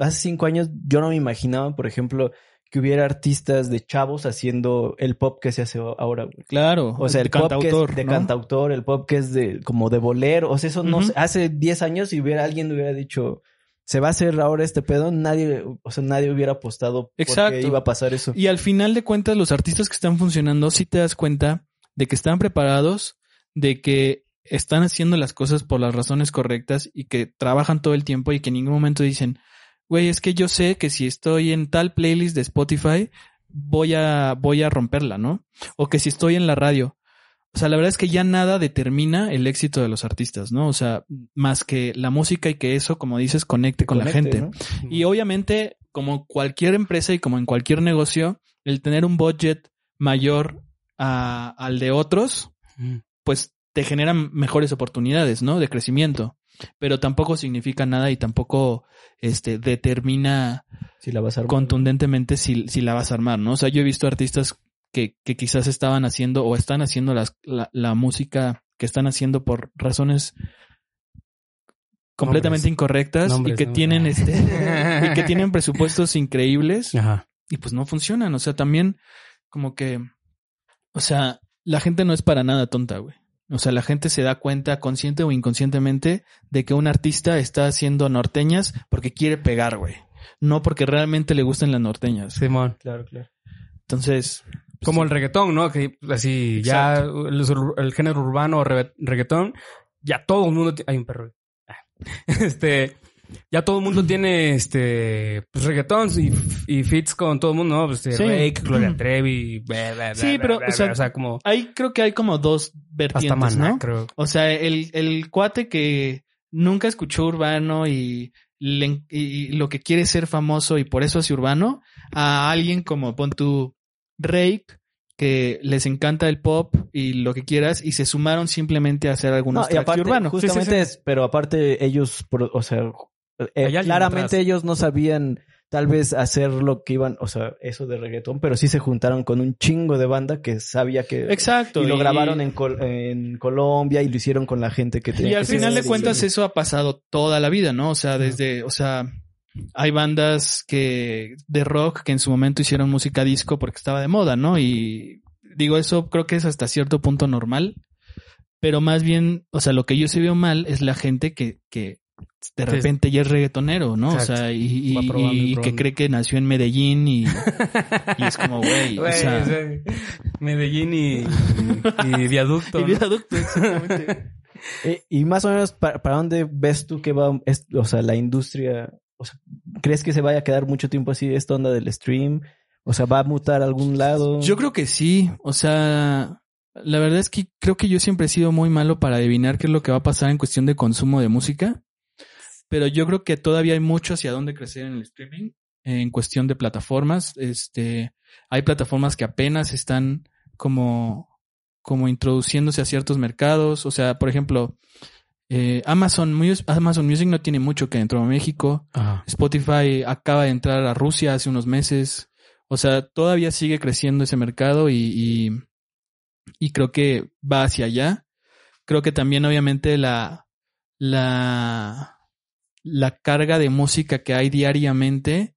hace cinco años yo no me imaginaba, por ejemplo, que hubiera artistas de chavos haciendo el pop que se hace ahora, güey. Claro. O sea, el pop cantautor, que es de ¿no? cantautor, el pop que es de como de bolero, o sea, eso no sé, hace 10 años si hubiera alguien hubiera dicho se va a hacer ahora este pedo, nadie, o sea, nadie hubiera apostado Exacto. porque iba a pasar eso. Y al final de cuentas, los artistas que están funcionando, sí te das cuenta de que están preparados, de que están haciendo las cosas por las razones correctas y que trabajan todo el tiempo y que en ningún momento dicen, güey, es que yo sé que si estoy en tal playlist de Spotify, voy a, voy a romperla, ¿no? O que si estoy en la radio. O sea, la verdad es que ya nada determina el éxito de los artistas, ¿no? O sea, más que la música y que eso, como dices, conecte con la gente. ¿no? Y obviamente, como cualquier empresa y como en cualquier negocio, el tener un budget mayor a- al de otros, pues te generan mejores oportunidades, ¿no? De crecimiento. Pero tampoco significa nada y tampoco este, determina Si la vas a armar. contundentemente si, si la vas a armar, ¿no? O sea, yo he visto artistas que, que quizás estaban haciendo o están haciendo las, la, la música que están haciendo por razones completamente Nombres. incorrectas Nombres, y que tienen este y que tienen presupuestos increíbles Ajá. y pues no funcionan. O sea, también como que, o sea, la gente no es para nada tonta, güey. O sea, la gente se da cuenta consciente o inconscientemente de que un artista está haciendo norteñas porque quiere pegar, güey. No porque realmente le gusten las norteñas. Simón. Claro, claro. Entonces, Como el reggaetón, ¿no? Que así, ya el, el género urbano o re- reggaetón, ya todo el mundo... Hay un perro. Este... Ya todo el mundo tiene este pues reggaetón y, y fits con todo el mundo, ¿no? Pues, este, Sí. Rake, Gloria Trevi, bla, bla, Sí, bla, pero, bla, o sea, bla, o sea, como ahí creo que hay como dos hasta vertientes, Maná, ¿no? creo. O sea, el, el cuate que nunca escuchó urbano y, le- y lo que quiere es ser famoso y por eso hace urbano, a alguien como pon tu Rake, que les encanta el pop y lo que quieras, y se sumaron simplemente a hacer algunos No, y tracks aparte, urbano. justamente Sí, sí, sí. es, pero aparte ellos, o sea, eh, claramente atrás. ellos no sabían tal vez hacer lo que iban, o sea, eso de reggaetón, pero sí se juntaron con un chingo de banda que sabía que... Exacto. Y lo grabaron en, Col- en Colombia y lo hicieron con la gente que tenía Y al que final de cuentas eso ha pasado toda la vida, ¿no? O sea, desde, o sea, hay bandas que de rock que en su momento hicieron música disco porque estaba de moda, ¿no? Y digo, eso creo que es hasta cierto punto normal, pero más bien, o sea, lo que yo se veo mal es la gente que, que de Sí. repente ya es reggaetonero, ¿no? Exacto. O sea, y, y- Va probando y y que cree que nació en Medellín y, y es como, güey, o sea, Medellín y, y viaducto. y ¿no? viaducto, exactamente. Eh, y más o menos, ¿para, para dónde ves tú que va, es- o sea, la industria? O sea, ¿crees que se vaya a quedar mucho tiempo así esta onda del stream? O sea, ¿va a mutar a algún lado? Yo creo que sí. O sea, la verdad es que creo que yo siempre he sido muy malo para adivinar qué es lo que va a pasar en cuestión de consumo de música. Pero yo creo que todavía hay mucho hacia dónde crecer en el streaming. En cuestión de plataformas. Este, hay plataformas que apenas están como, como introduciéndose a ciertos mercados. O sea, por ejemplo, eh, Amazon, Amazon Music no tiene mucho que dentro de México. Ajá. Spotify acaba de entrar a Rusia hace unos meses. O sea, todavía sigue creciendo ese mercado y, y, y creo que va hacia allá. Creo que también, obviamente, la, la, la carga de música que hay diariamente,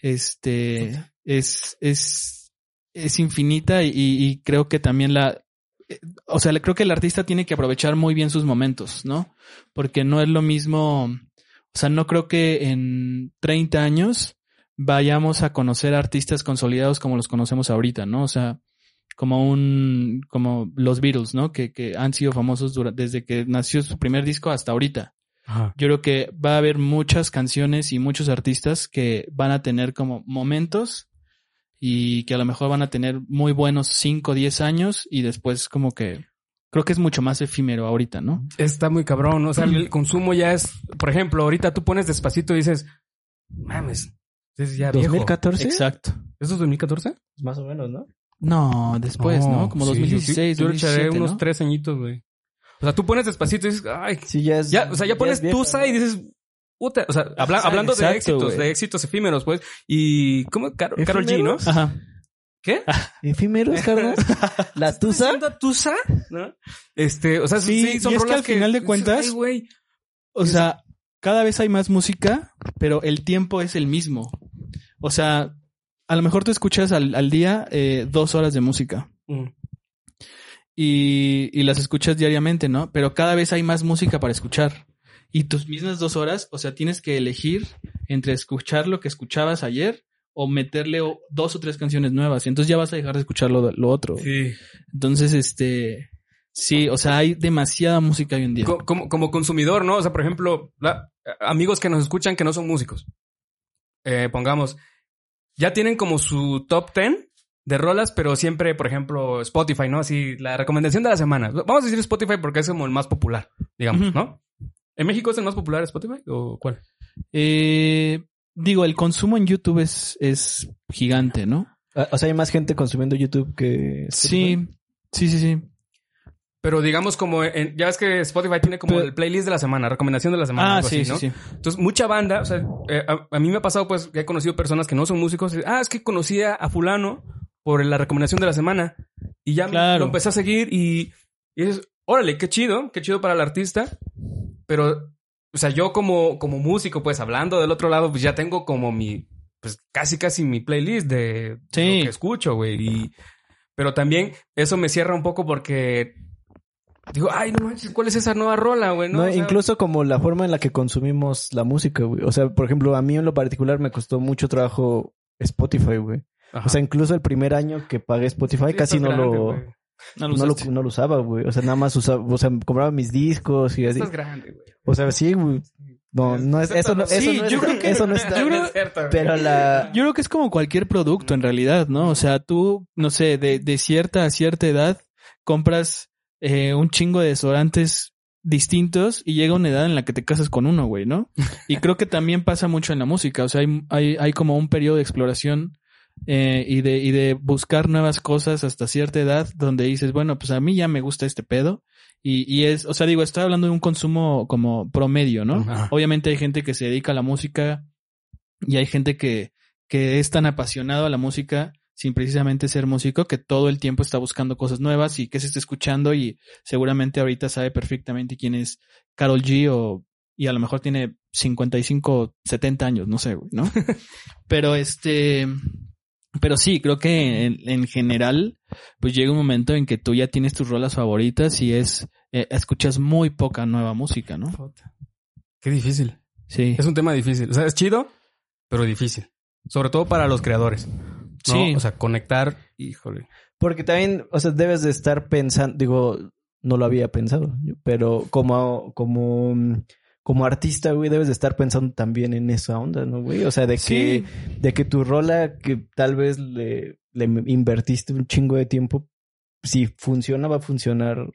este, es, es, es infinita y, y creo que también la, eh, o sea, le- creo que el artista tiene que aprovechar muy bien sus momentos, ¿no? Porque no es lo mismo, o sea, no creo que en 30 años vayamos a conocer artistas consolidados como los conocemos ahorita, ¿no? O sea, como un, como los Beatles, ¿no? Que, que han sido famosos desde que nació su primer disco hasta ahorita. Ajá. Yo creo que va a haber muchas canciones y muchos artistas que van a tener como momentos y que a lo mejor van a tener muy buenos 5 o 10 años y después como que creo que es mucho más efímero ahorita, ¿no? Está muy cabrón. O sea, el consumo ya es, por ejemplo, ahorita tú pones despacito y dices, mames, es ya viejo. ¿2014? Exacto. ¿Eso es 2014? Más o menos, ¿no? No, después, ¿no? Como sí, 2016, Yo, yo le echaré 2017, unos ¿no? tres añitos, güey. O sea, tú pones despacito y dices, ay, Sí, ya es. ya, o sea, ya pones Tusa ¿no? y dices, puta, o sea, habla- hablando de éxitos, de éxitos efímeros, pues, y, ¿cómo? Car- Carol G, ¿no? Ajá. ¿Qué? ¿Efímeros, carnal? ¿La Tusa? ¿Siendo Tusa? ¿No? Este, o sea, sí, Sí, son y es que al final de cuentas- ay. O sea, cada vez hay más música, pero el tiempo es el mismo. O sea, a lo mejor tú escuchas al, al día eh, dos horas de música Mm. Y, y las escuchas diariamente, ¿no? Pero cada vez hay más música para escuchar. Y tus mismas dos horas, o sea, tienes que elegir entre escuchar lo que escuchabas ayer o meterle dos o tres canciones nuevas. Y entonces ya vas a dejar de escuchar lo, lo otro. Sí. Entonces, este... Sí, o sea, hay demasiada música hoy en día. Co- Como, como consumidor, ¿no? O sea, por ejemplo, la- amigos que nos escuchan que no son músicos. Eh, pongamos, ya tienen como su top 10 de rolas, pero siempre, por ejemplo, Spotify, ¿no? Así, la recomendación de la semana. Vamos a decir Spotify porque es como el más popular, digamos. ¿no? ¿En México es el más popular Spotify o cuál? Eh, digo, el consumo en YouTube es, es gigante, ¿no? Ah, O sea, hay más gente consumiendo YouTube que. Sí, sí, sí, sí. Pero digamos como, en- ya ves que Spotify tiene como Pero- el playlist de la semana, recomendación de la semana. Ah, algo sí, así, ¿no? sí, sí. Entonces, mucha banda, o sea, eh, a, a mí me ha pasado pues que he conocido personas que no son músicos. y, ah, es que conocía a fulano por la recomendación de la semana y ya Claro. lo empecé a seguir y, y dices, órale, qué chido, qué chido para el artista, pero o sea, yo como, como músico, pues hablando del otro lado, pues ya tengo como mi, pues casi casi mi playlist de Sí. lo que escucho, güey. Y, pero también eso me cierra un poco porque digo, ay, no manches, ¿cuál es esa nueva rola, güey? No, No, O sea, incluso como la forma en la que consumimos la música, güey. O sea, por ejemplo, a mí en lo particular me costó mucho trabajo Spotify, güey. Ajá. O sea, incluso el primer año que pagué Spotify Sí, casi no grande, lo. No lo no, lo, no usaba, güey. O sea, nada más usaba, o sea, compraba mis discos y así. Estás grande, güey. O sea, sí, güey. No, no es, eso no, eso Sí, no es, yo creo que- eso no está, yo creo- Es cierto, güey. pero la, Yo creo que es como cualquier producto en realidad, ¿no? O sea, tú, no sé, de, de cierta a cierta edad compras eh, un chingo de desodorantes distintos y llega una edad en la que te casas con uno, güey, ¿no? Y creo que también pasa mucho en la música. O sea, hay, hay, hay como un periodo de exploración eh, y, de, y de buscar nuevas cosas hasta cierta edad donde dices, bueno, pues a mí ya me gusta este pedo. Y, y es, o sea, digo, estoy hablando de un consumo como promedio, ¿no? Ajá. Obviamente hay gente que se dedica a la música y hay gente que, que es tan apasionado a la música sin precisamente ser músico que todo el tiempo está buscando cosas nuevas y que se está escuchando y seguramente ahorita sabe perfectamente quién es Carol G o y a lo mejor tiene 55, 70 años, no sé, güey, ¿no? pero este pero sí, creo que en, en general pues llega un momento en que tú ya tienes tus rolas favoritas y es eh, escuchas muy poca nueva música, ¿no? Qué difícil. Sí. Es un tema difícil. O sea, es chido, pero difícil. Sobre todo para los creadores. ¿no? Sí. O sea, conectar, híjole. porque también, o sea, debes de estar pensando, digo, no lo había pensado, pero como, como, como artista, güey, debes de estar pensando también en esa onda, ¿no, güey? O sea, de que, de que tu rola que tal vez le, le invertiste un chingo de tiempo, si funciona, va a funcionar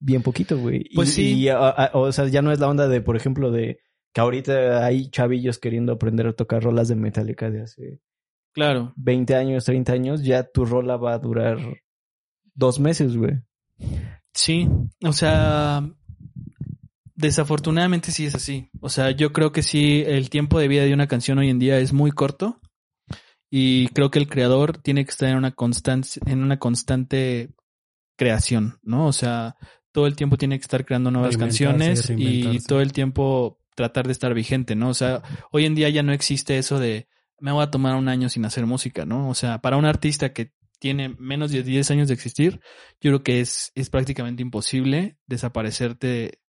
bien poquito, güey. Pues Y- sí. y, a- a- o sea, ya no es la onda de, por ejemplo, de que ahorita hay chavillos queriendo aprender a tocar rolas de Metallica de hace Claro. 20 años, 30 años, ya tu rola va a durar dos meses, güey. Sí, o sea, desafortunadamente sí es así. O sea, yo creo que sí, el tiempo de vida de una canción hoy en día es muy corto y creo que el creador tiene que estar en una constante, en una constante creación, ¿no? O sea, todo el tiempo tiene que estar creando nuevas canciones y todo el tiempo tratar de estar vigente, ¿no? O sea, hoy en día ya no existe eso de me voy a tomar un año sin hacer música, ¿no? O sea, para un artista que tiene menos de 10 años de existir, yo creo que es, es prácticamente imposible desaparecerte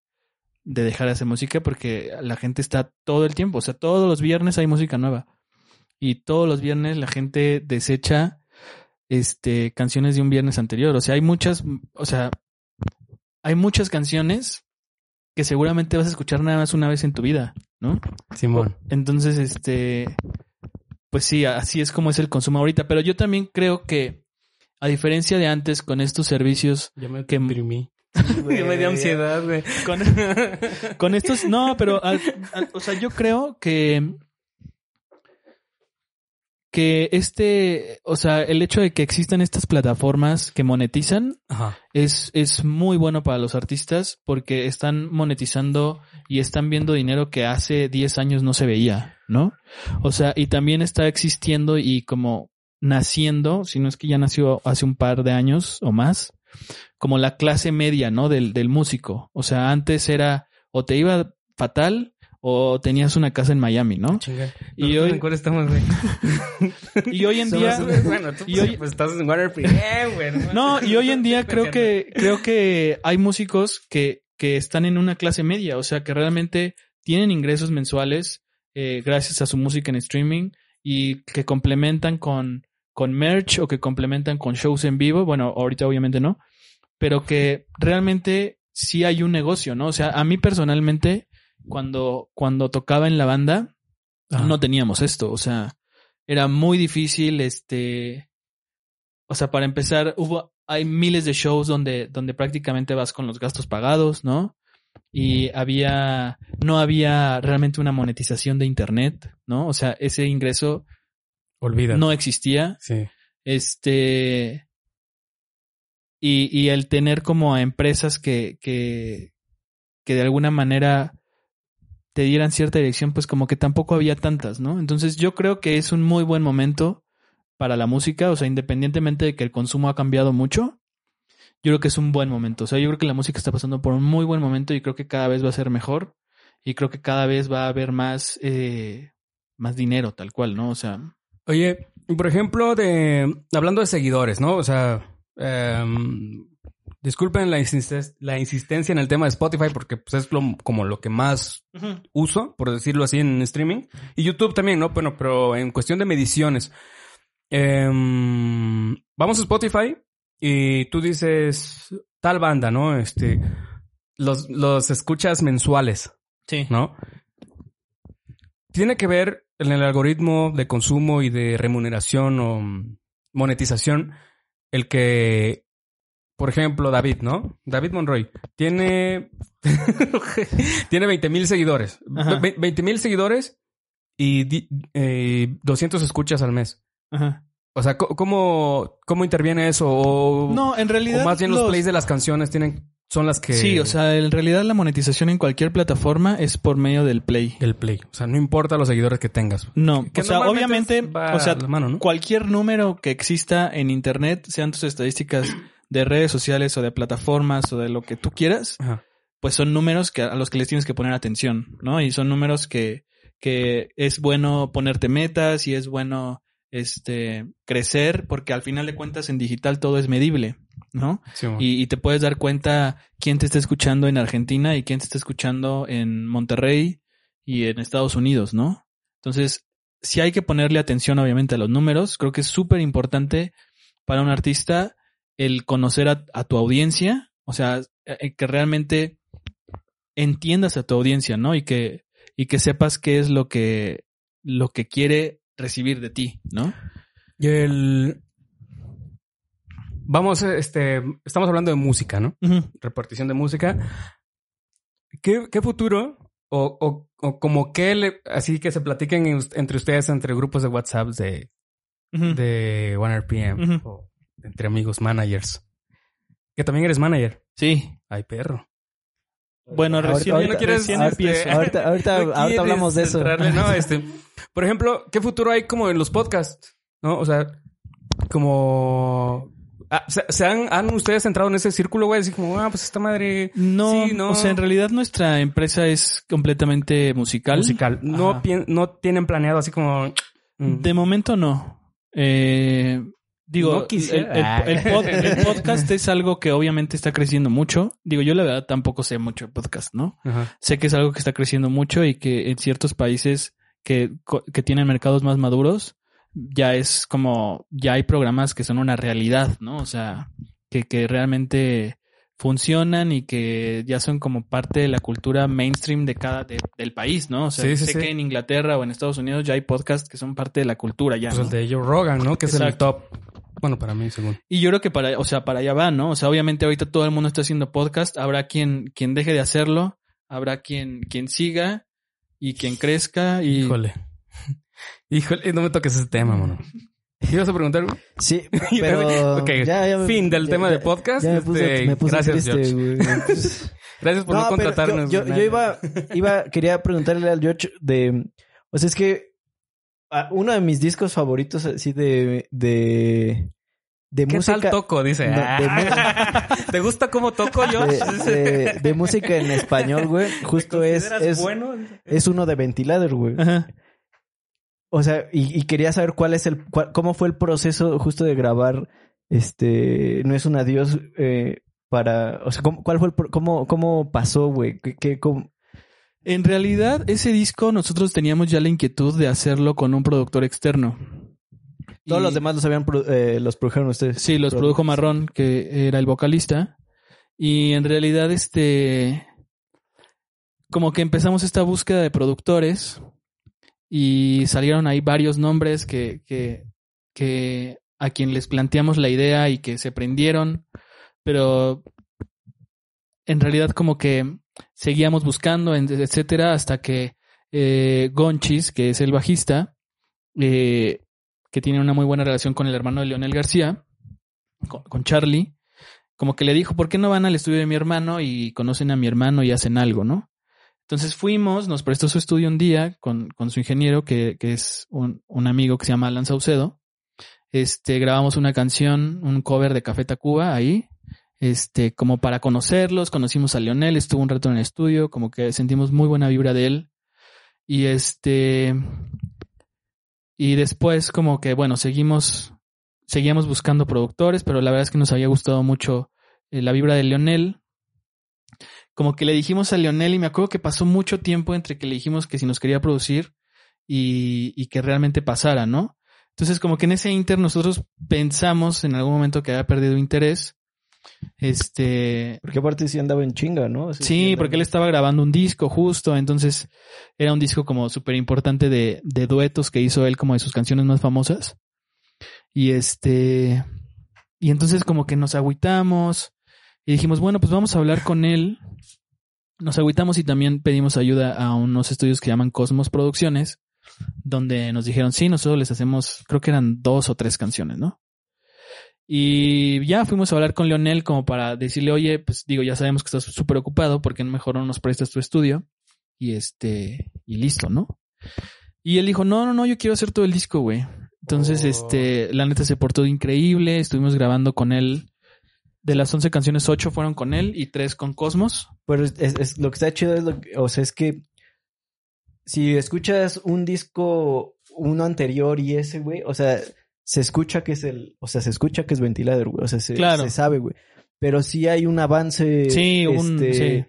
de dejar de hacer música porque la gente está todo el tiempo, o sea, todos los viernes hay música nueva y todos los viernes la gente desecha este canciones de un viernes anterior, o sea, hay muchas, o sea, hay muchas canciones que seguramente vas a escuchar nada más una vez en tu vida, ¿no? Simón. Entonces, este, pues sí, así es como es el consumo ahorita. Pero yo también creo que, a diferencia de antes, con estos servicios, Ya me Que- deprimí. Me dio ansiedad, güey. con, con estos, no, pero, al- al- o sea, yo creo que, que este, o sea, el hecho de que existan estas plataformas que monetizan Ajá. es, es muy bueno para los artistas porque están monetizando y están viendo dinero que hace 10 años no se veía, ¿no? O sea, y también está existiendo y como naciendo, si no es que ya nació hace un par de años o más, como la clase media, ¿no? Del, del músico. O sea, antes era o te iba fatal o tenías una casa en Miami, ¿no? Chinga. Y ¿Nosotros hoy- ¿En cuál estamos, güey? Y hoy en día... Bueno, tú y pues, hoy- pues, estás en Warner Premiere, güey. No, y hoy en día creo que, creo que hay músicos que, que están en una clase media, o sea, que realmente tienen ingresos mensuales eh, gracias a su música en streaming y que complementan con, con merch o que complementan con shows en vivo. Bueno, ahorita obviamente no, pero que realmente sí hay un negocio, ¿no? O sea, a mí personalmente, cuando, cuando tocaba en la banda, Ajá. no teníamos esto, o sea, era muy difícil, este, o sea, para empezar, hubo, hay miles de shows donde, donde prácticamente vas con los gastos pagados, ¿no? Y había, no había realmente una monetización de internet, ¿no? O sea, ese ingreso Olvídalo. no existía. Sí. Este. Y, y el tener como empresas que, que, que de alguna manera te dieran cierta dirección, pues como que tampoco había tantas, ¿no? Entonces yo creo que es un muy buen momento para la música, o sea, independientemente de que el consumo ha cambiado mucho, yo creo que es un buen momento. O sea, yo creo que la música está pasando por un muy buen momento y creo que cada vez va a ser mejor. y creo que cada vez va a haber más, eh, más dinero, tal cual, ¿no? O sea, Oye, por ejemplo, de hablando de seguidores, ¿no? O sea, em, disculpen la, la insistencia en el tema de Spotify porque pues, es lo- como lo que más uso, por decirlo así, en streaming. Y YouTube también, ¿no? Bueno, pero en cuestión de mediciones. em, vamos a Spotify y tú dices tal banda, ¿no? Este, los, los escuchas mensuales, sí. ¿no? Tiene que ver en el algoritmo de consumo y de remuneración o monetización el que, por ejemplo, David, ¿no? David Monroy tiene tiene 20 mil seguidores, Ajá. Ve- 20 mil seguidores y eh, 200 escuchas al mes. Ajá. O sea, ¿cómo, cómo interviene eso? O, No, en realidad. o más bien los, los- plays de las canciones tienen son las que Sí, o sea, en realidad la monetización en cualquier plataforma es por medio del play. el play. O sea, no importa los seguidores que tengas. No, Que o sea, obviamente, o sea, mano, ¿no? cualquier número que exista en internet, sean tus estadísticas de redes sociales o de plataformas o de lo que tú quieras, Ajá. pues son números que a los que les tienes que poner atención, ¿no? Y son números que, que es bueno ponerte metas y es bueno este crecer, porque al final de cuentas en digital todo es medible, ¿no? Sí. Y, y te puedes dar cuenta quién te está escuchando en Argentina y quién te está escuchando en Monterrey y en Estados Unidos, ¿no? Entonces, si hay que ponerle atención, obviamente, a los números. Creo que es súper importante para un artista el conocer a, a tu audiencia, o sea, eh, que realmente entiendas a tu audiencia, ¿no? Y que, y que sepas qué es lo que, lo que quiere recibir de ti, ¿no? Y el vamos, este, estamos hablando de música, ¿no? Repartición de música. ¿Qué, qué futuro o, o, o como qué le, así que se platiquen en entre ustedes, entre grupos de WhatsApp de, Ujú. de 1RPM Ujú. o entre amigos managers? Que también eres manager. Sí. Ay, perro. Bueno, Ahorita- recién, ahorita- ¿No quieres, recién ahorita- empiezo. ahorita- ahorita- ¿No ahorita quieres hablamos de eso. entrarle? No, este, por ejemplo, ¿qué futuro hay como en los podcasts? ¿No? O sea, como... ah, ¿se, se han, han ustedes entrado en ese círculo, güey? Así como, ah, pues esta madre No, Sí, no. o sea, en realidad nuestra empresa es completamente musical. musical. No, no tienen planeado así como... mm, De momento no. Eh, digo, No quisiera. el, el- el pod- el podcast es algo que obviamente está creciendo mucho. Digo, yo la verdad tampoco sé mucho de podcast, ¿no? Ajá. Sé que es algo que está creciendo mucho y que en ciertos países que, que tienen mercados más maduros, ya es como, ya hay programas que son una realidad, ¿no? O sea, que, que realmente funcionan y que ya son como parte de la cultura mainstream de cada, de- del país, ¿no? O sea, Sí, sí, sé sí. que en Inglaterra o en Estados Unidos ya hay podcasts que son parte de la cultura ya. Pues ¿no? el de Joe Rogan, ¿no? Que es el Exacto. top. Bueno, para mí, según. Y yo creo que para, o sea, para allá va, ¿no? O sea, obviamente ahorita todo el mundo está haciendo podcast, habrá quien, quien deje de hacerlo, habrá quien, quien siga y quien crezca y Híjole. Híjole, no me toques ese tema, mano. ¿Qué ibas a preguntar? güey? Sí, pero... Ok, ya- ya me- fin del ya- tema ya- de podcast. Ya me puse, Este, me puse gracias, triste, George. Gracias por no, No, contratarnos. Yo, yo, yo iba, iba, quería preguntarle al George de, o sea, es que uno de mis discos favoritos así de, de, de ¿Qué música, tal toco? Dice. No, de Ah. ¿Te gusta cómo toco yo? de, de- de música en español, güey, justo es, es, bueno? es uno de Ventilador, güey. Ajá. O sea, y, y quería saber cuál es el, cuál- cómo fue el proceso justo de grabar, este, no es un adiós, eh, para, o sea, cómo, cuál fue el, cómo, cómo pasó, güey, ¿Qué, qué- cómo- En realidad, ese disco nosotros teníamos ya la inquietud de hacerlo con un productor externo. Todos Y- los demás los habían, produ- eh, los produjeron ustedes. Sí, los produjo Marrón, que era el vocalista. Y en realidad, este. Como que empezamos esta búsqueda de productores. Y salieron ahí varios nombres que, que, que a quien les planteamos la idea y que se prendieron. Pero en realidad, como que seguíamos buscando, etcétera, hasta que eh, Gonchis, que es el bajista, eh, que tiene una muy buena relación con el hermano de Leonel García, con Charlie, como que le dijo, ¿por qué no van al estudio de mi hermano y conocen a mi hermano y hacen algo, no? Entonces fuimos, nos prestó su estudio un día con, con su ingeniero, que, que es un, un amigo que se llama Alan Saucedo. Este, grabamos una canción, un cover de Café Tacuba ahí, este, como para conocerlos, conocimos a Leonel, estuvo un rato en el estudio, como que sentimos muy buena vibra de él. Y este, y después como que, bueno, seguimos, seguíamos buscando productores, pero la verdad es que nos había gustado mucho eh, la vibra de Leonel. Como que le dijimos a Leonel y me acuerdo que pasó mucho tiempo entre que le dijimos que si nos quería producir y, y que realmente pasara, ¿no? Entonces como que en ese inter nosotros pensamos en algún momento que había perdido interés este. Porque aparte sí andaba en chinga, ¿no? Sí, porque él estaba grabando un disco justo, entonces era un disco como súper importante de, de duetos que hizo él como de sus canciones más famosas. Y este. Y entonces como que nos agüitamos y dijimos, bueno, pues vamos a hablar con él. Nos agüitamos y también pedimos ayuda a unos estudios que llaman Cosmos Producciones, donde nos dijeron, sí, nosotros les hacemos, creo que eran dos o tres canciones, ¿no? Y ya fuimos a hablar con Leonel como para decirle, oye, pues digo, ya sabemos que estás súper ocupado, porque mejor no nos prestas tu estudio? Y este, y listo, ¿no? Y él dijo, no, no, no, yo quiero hacer todo el disco, güey. Entonces, este, la neta se portó increíble, estuvimos grabando con él. De las 11 canciones, 8 fueron con él y 3 con Cosmos. Pero es, lo que está chido es lo que, o sea, es que si escuchas un disco, uno anterior y ese, güey, o sea, se escucha que es el, o sea, se escucha que es ventilador, güey, o sea, se, Claro. se sabe, güey. Pero sí hay un avance, Sí, un- este, sí.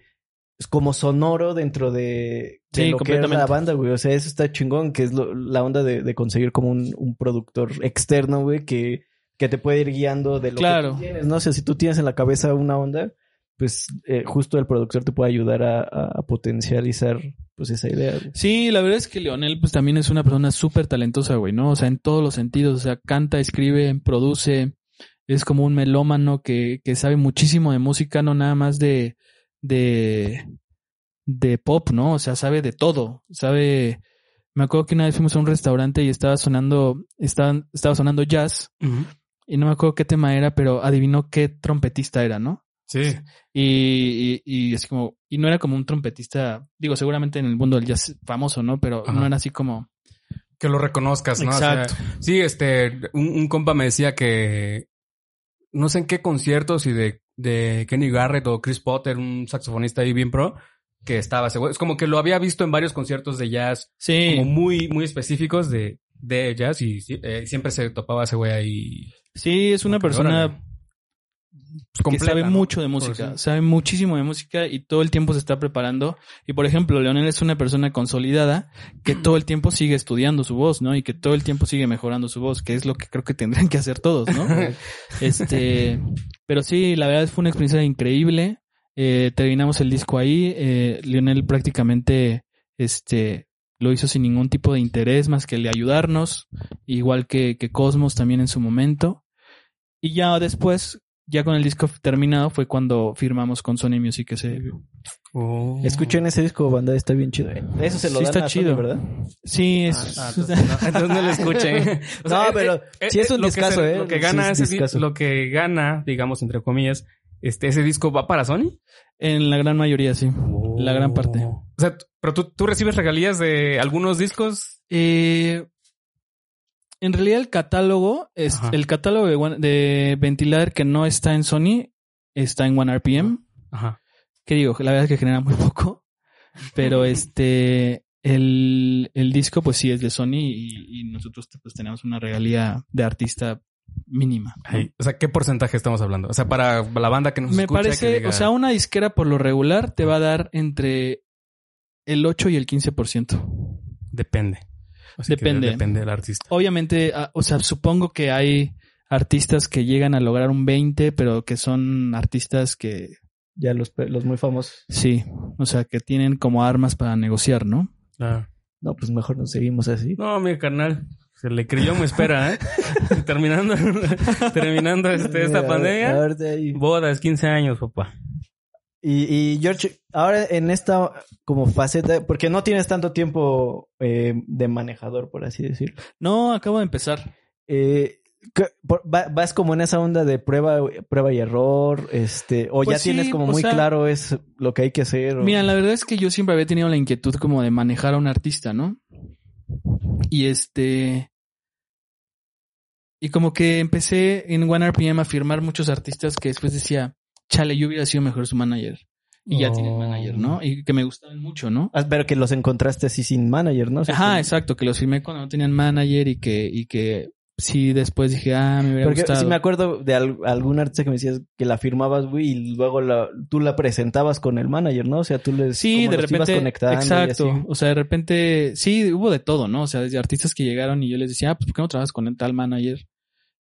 es como sonoro dentro de, de Sí, lo que es la banda, güey. O sea, eso está chingón, que es lo- la onda de, de conseguir como un, un productor externo, güey, que, que te puede ir guiando de lo Claro. que tú tienes, ¿no? O sea, si tú tienes en la cabeza una onda, pues eh, justo el productor te puede ayudar a, potencializar pues esa idea. güey. Sí, la verdad es que Leonel pues también es una persona súper talentosa, güey, ¿no? O sea, en todos los sentidos, o sea, canta, escribe, produce, es como un melómano que, que sabe muchísimo de música, no nada más de, de, de pop, ¿no? O sea, sabe de todo, sabe... Me acuerdo que una vez fuimos a un restaurante y estaba sonando, estaba, estaba sonando jazz y no me acuerdo qué tema era, pero adivinó qué trompetista era, ¿no? Sí. Y, y, y así como, y no era como un trompetista, digo, seguramente en el mundo del jazz famoso, ¿no? Pero Ajá. no era así como. Que lo reconozcas, ¿no? O sea, Exacto. sí, este, un, un compa me decía que no sé en qué conciertos y de, de Kenny Garrett o Chris Potter, un saxofonista ahí bien pro, que estaba ese güey. Es como que lo había visto en varios conciertos de jazz, Sí. como muy, muy específicos de, de jazz y eh, siempre se topaba ese güey ahí. Sí, es una persona órale. Que completa, sabe ¿no? mucho de música, sabe muchísimo de música y todo el tiempo se está preparando. Y por ejemplo, Leonel es una persona consolidada que todo el tiempo sigue estudiando su voz, ¿no? Y que todo el tiempo sigue mejorando su voz, que es lo que creo que tendrían que hacer todos, ¿no? este, pero sí, la verdad fue una experiencia increíble. Eh, terminamos el disco ahí. Eh, Leonel prácticamente, este, lo hizo sin ningún tipo de interés más que el de ayudarnos, igual que, que Cosmos también en su momento. Y ya después, ya con el disco terminado, fue cuando firmamos con Sony Music ese. Oh. Escuchen ese disco, banda, está bien chido. eh. Eso se lo Sí, dan está a Sony, chido. ¿verdad? Sí, es. Ah, entonces, no, entonces no lo escuché. O No, eh, pero eh, sí es un lo que discazo, se- ¿eh? Lo que Sí gana es ese di- discazo. lo que gana, digamos, entre comillas, este, ese disco va para Sony. en la gran mayoría, sí. La gran parte. O sea, pero tú, tú recibes regalías de algunos discos. Eh, en realidad el catálogo, es, Ajá. el catálogo de, de Ventilador que no está en Sony, está en OneRPM. Ajá. Que digo, la verdad es que genera muy poco. Pero este, el, el disco pues sí es de Sony y, y nosotros pues tenemos una regalía de artista mínima. O sea, ¿qué porcentaje estamos hablando? O sea, para la banda que nos Me escucha, parece, que diga- o sea, una disquera por lo regular te va a dar entre el 8 y el 15%. depende. Así que Depende. depende del artista. Obviamente, ah, o sea, supongo que hay artistas que llegan a lograr un 20, pero que son artistas que Ya los, pe- los muy famosos. sí, o sea, que tienen como armas para negociar, ¿no? Ah. No, pues mejor nos seguimos así. No, mi carnal. Se le creyó, me espera, ¿eh? terminando, terminando este, esta Mira, pandemia. Bodas, 15 años, papá. Y, y George, ahora en esta como faceta, porque no tienes tanto tiempo eh, de manejador, por así decirlo. No, acabo de empezar. Eh, ¿qué- por- va- ¿Vas como en esa onda de prueba, prueba y error? Este, o Pues ya sí, tienes como muy sea, claro es lo que hay que hacer. o- Mira, la verdad es que yo siempre había tenido la inquietud como de manejar a un artista, ¿no? Y este. Y como que empecé en OneRPM a firmar muchos artistas que después decía, chale, yo hubiera sido mejor su manager. Y ya tienen Oh. manager, ¿no? Y que me gustaban mucho, ¿no? Ah, Pero que los encontraste así sin manager, ¿no? O sea, Ajá, que- exacto, que los firmé cuando no tenían manager y que, y que sí después dije, ah, me hubiera Porque gustado. sí me acuerdo de al- algún artista que me decías que la firmabas, güey, y luego la, tú la presentabas con el manager, ¿no? O sea, tú les Sí, de ibas repente, y exacto. así. O sea, de repente, sí, hubo de todo, ¿no? O sea, desde artistas que llegaron y yo les decía, ah, pues, ¿por qué no trabajas con el tal manager?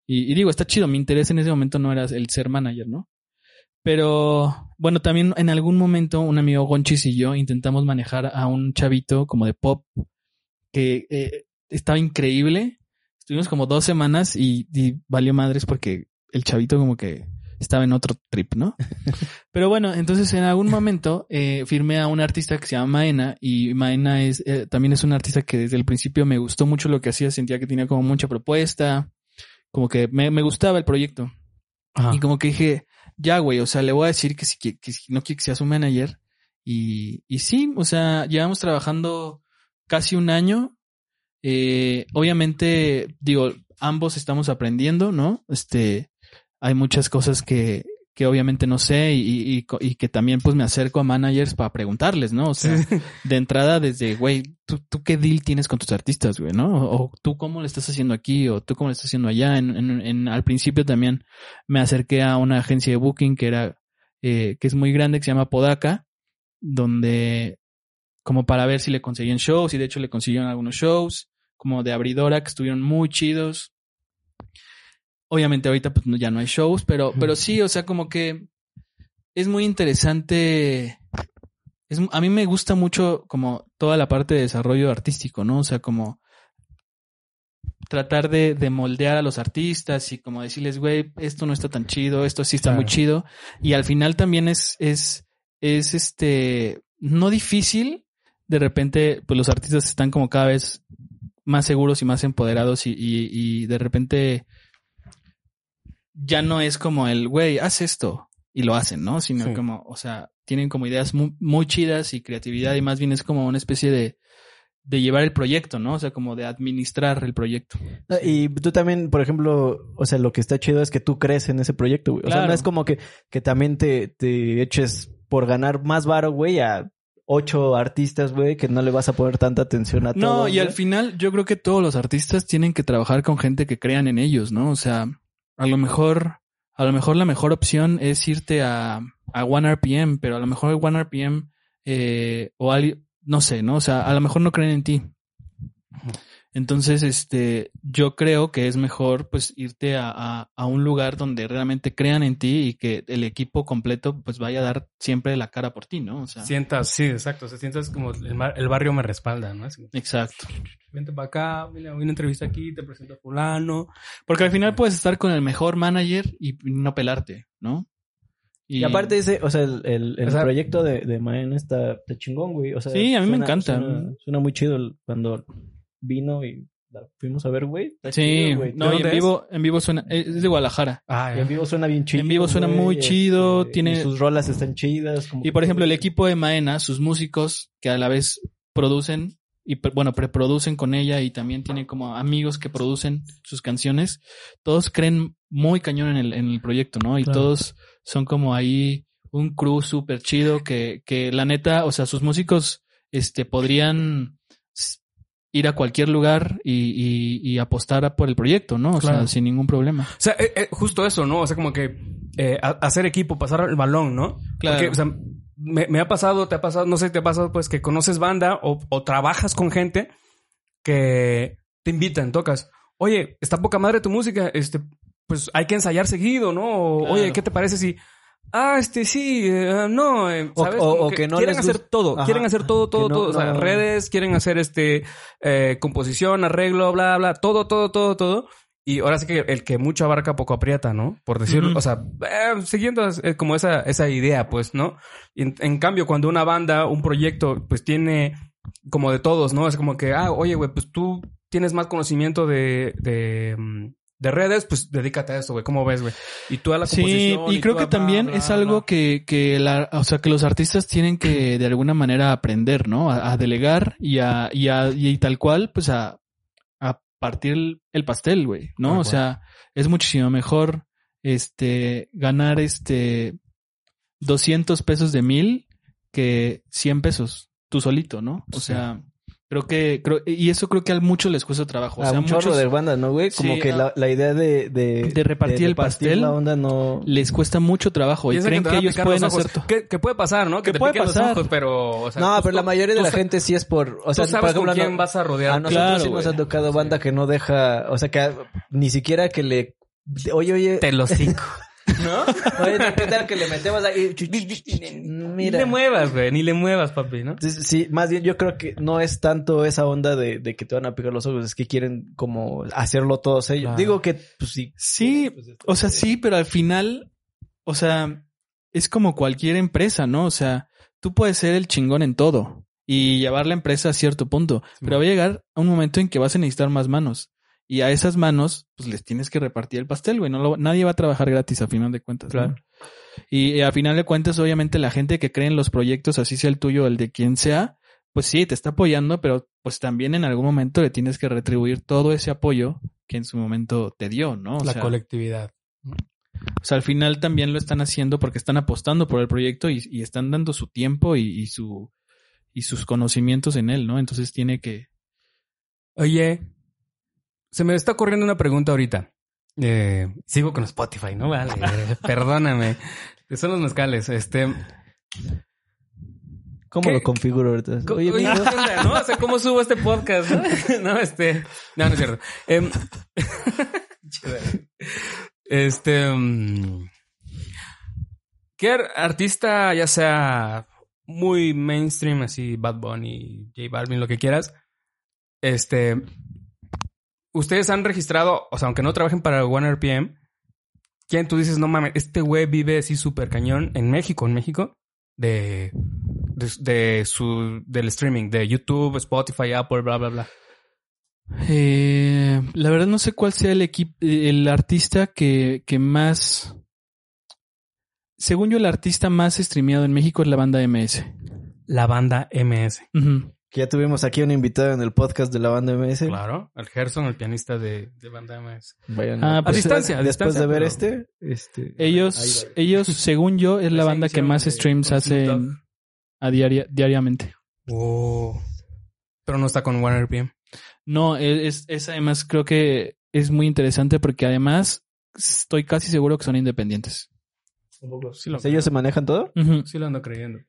Y, y digo, está chido, mi interés en ese momento no era el ser manager, ¿no? Pero, bueno, también en algún momento un amigo Gonchis y yo intentamos manejar a un chavito como de pop que eh, estaba increíble. Estuvimos como dos semanas y, y valió madres porque el chavito como que estaba en otro trip, ¿no? Pero bueno, entonces en algún momento eh, firmé a un artista que se llama Maena y Maena es eh, también es un artista que desde el principio me gustó mucho lo que hacía, sentía que tenía como mucha propuesta, como que me, me gustaba el proyecto. Ajá. Y como que dije, ya, güey, o sea, le voy a decir que si, que, que si no quiere que sea su manager. Y, y sí, o sea, llevamos trabajando casi un año. Eh, obviamente, digo, ambos estamos aprendiendo, ¿no? Este, hay muchas cosas que, que obviamente no sé y, y, y que también pues me acerco a managers para preguntarles, ¿no? O sea, de entrada desde, güey, ¿tú, ¿tú qué deal tienes con tus artistas, güey, no? O, o tú cómo le estás haciendo aquí o tú cómo le estás haciendo allá. En, en, en- al principio también me acerqué a una agencia de booking que era, eh, que es muy grande, que se llama Podaca, donde como para ver si le conseguían shows y de hecho le consiguieron algunos shows, como de abridora que estuvieron muy chidos. Obviamente ahorita pues no- ya no hay shows, pero, pero sí, o sea, como que es muy interesante. Es, a mí me gusta mucho como toda la parte de desarrollo artístico, ¿no? O sea, como tratar de, de moldear a los artistas y como decirles, güey, esto no está tan chido, esto sí está muy chido. Y al final también es, es, es este, no difícil. De repente, pues los artistas están como cada vez más seguros y más empoderados y, y, y de repente ya no es como el, güey, haz esto y lo hacen, ¿no? Sino Sí. como, o sea, tienen como ideas muy, muy chidas y creatividad y más bien es como una especie de, de llevar el proyecto, ¿no? O sea, como de administrar el proyecto. Y tú también, por ejemplo, o sea, lo que está chido es que tú crees en ese proyecto, güey. O sea, no es como que, que también te, te eches por ganar más varo, güey, a ocho artistas, güey, que no le vas a poner tanta atención a No, todos, y al final yo creo que todos los artistas tienen que trabajar con gente que crean en ellos, ¿no? O sea, a lo mejor, a lo mejor la mejor opción es irte a, a One RPM, pero a lo mejor One RPM eh, o alguien, no sé, ¿no? O sea, a lo mejor no creen en ti. Entonces, este, yo creo que es mejor pues irte a, a, a un lugar donde realmente crean en ti y que el equipo completo pues vaya a dar siempre la cara por ti, ¿no? O sea, Sientas, sí, exacto. O sea, sientas como el, mar- el barrio me respalda, ¿no? Así, exacto. vente para acá, mira, voy a una entrevista aquí, te presento a fulano. Porque al final puedes estar con el mejor manager y no pelarte, ¿no? Y aparte ese, o sea, el, el, el O sea- proyecto de, de Maena está, está chingón, güey. O sea, Sí, a mí me encanta. Suena, suena muy chido el- cuando vino y la fuimos a ver, güey. Sí, chido, güey. no, ¿De y en es? vivo, en vivo suena, es de Guadalajara. Ah, Y en vivo suena bien chido. En vivo suena muy chido, este, tiene- sus rolas están chidas. como Y por ejemplo, el equipo de Maena, sus músicos, que a la vez producen y bueno, preproducen con ella y también tiene como amigos que producen sus canciones, todos creen muy cañón en el, en el proyecto, ¿no? Y Claro. todos son como ahí un crew súper chido que, que la neta, o sea, sus músicos este, podrían ir a cualquier lugar y, y, y apostar por el proyecto, ¿no? O Claro. sea, sin ningún problema. O sea, eh, eh, justo eso, ¿no? O sea, como que eh, a- hacer equipo, pasar el balón, ¿no? Claro. Porque, o sea, me, me ha pasado, te ha pasado, no sé, te ha pasado pues que conoces banda o, o trabajas con gente que te invitan, tocas. Oye, está poca madre tu música, este, pues hay que ensayar seguido, ¿no? O, Claro. Oye, ¿qué te parece si... Ah, este sí, eh, no, eh, O- ¿sabes? o- o que no quieren les hacer todo, Ajá. quieren hacer todo, todo, no- todo, o sea, no- redes, quieren hacer este eh, composición, arreglo, bla, bla, todo, todo, todo, todo. Y ahora sí que el que mucho abarca poco aprieta, ¿no? Por decirlo, o sea, siguiendo como esa, esa idea, pues, ¿no? En, en cambio, cuando una banda, un proyecto, pues tiene como de todos, ¿no? Es como que, ah, oye, güey, pues tú tienes más conocimiento de, de, mm, de redes, pues dedícate a eso, güey. ¿Cómo ves, güey? Y tú a la Sí, composición. y creo que a también bla, es bla. algo que, que la, o sea, que los artistas tienen que de alguna manera aprender, ¿no? A, a delegar y a, y a, y tal cual, pues a, a partir el, el pastel, güey, ¿no? Tal O sea, es muchísimo mejor, este, ganar, este, 200 pesos de mil que 100 pesos, tú solito, ¿no? O Sí. sea, creo que, creo, y eso creo que a muchos les cuesta trabajo. O a sea, un chorro muchos de banda, ¿no, güey? Como Sí, que ah. la, la idea de... De, De repartir el pastel. la onda no... les cuesta mucho trabajo y Piensan creen que, a ellos pueden hacer todo. Que, que puede pasar, ¿no? Que, Que te puede piquen pasar. los ojos, pero... O sea, no, tú- pero la mayoría de la gente sí es por... O sea, tú sabes por ejemplo, con quién no- vas a rodear. A nosotros Claro, sí nos han tocado banda que no deja... O sea, que ni siquiera que le... Oye, oye... Te lo cico. ¿No? Oye, ¿qué tal que le metemos ahí? Ni Mira. le muevas, güey. Ni le muevas, papi, ¿no? Sí, sí, más bien yo creo que no es tanto esa onda de, de que te van a picar los ojos, es que quieren como hacerlo todos ellos. Claro. Digo que, pues sí. Sí, pues, o sea, sí, pero al final, o sea, es como cualquier empresa, ¿no? O sea, tú puedes ser el chingón en todo y llevar la empresa a cierto punto, pero va a llegar a un momento en que vas a necesitar más manos. Y a esas manos, pues les tienes que repartir el pastel, güey. No lo- nadie va a trabajar gratis a final de cuentas. ¿no? Claro. Y a final de cuentas, obviamente, la gente que cree en los proyectos, así sea el tuyo o el de quien sea, pues sí, te está apoyando, pero pues también en algún momento le tienes que retribuir todo ese apoyo que en su momento te dio, ¿no? O la sea, colectividad. o sea, al final también lo están haciendo porque están apostando por el proyecto y, y están dando su tiempo y, y su y sus conocimientos en él, ¿no? Entonces tiene que. Oye, se me está ocurriendo una pregunta ahorita. Eh, sigo con Spotify, ¿no? Vale, perdóname. Son los mezcales. Este, ¿Cómo ¿Qué? lo configuro ahorita? Co- Oye, oye, amigo, ¿qué onda, ¿no? O sea, ¿cómo subo este podcast? No, no este. No, no es cierto. Em, este. mm, ¿Qué ar- artista, ya sea muy mainstream, así Bad Bunny, J Balvin, lo que quieras, este. Ustedes han registrado, o sea, aunque no trabajen para OneRPM, ¿quién tú dices, no mames, este güey vive así súper cañón en México, en México? De, de, de su, del streaming, de YouTube, Spotify, Apple, bla, bla, bla. Eh, la verdad no sé cuál sea el equipo, el artista que, que más. Según yo, el artista más streameado en México es la banda MS. La banda MS. Ujú. Que ya tuvimos aquí un invitado en el podcast de la banda MS. Claro, el Gerson, el pianista de, de banda MS. Vayan Ah, A pues, distancia, a Después distancia, de ver pero- este, este Ellos, ellos, según yo, es la banda que más de- streams Dogg. a diaria, diariamente. Oh. Pero no está con OneRPM. No, es, es además creo que es muy interesante porque además estoy casi seguro que son independientes. Sí lo, ¿Ellos se manejan todo? Sí lo ando creyendo.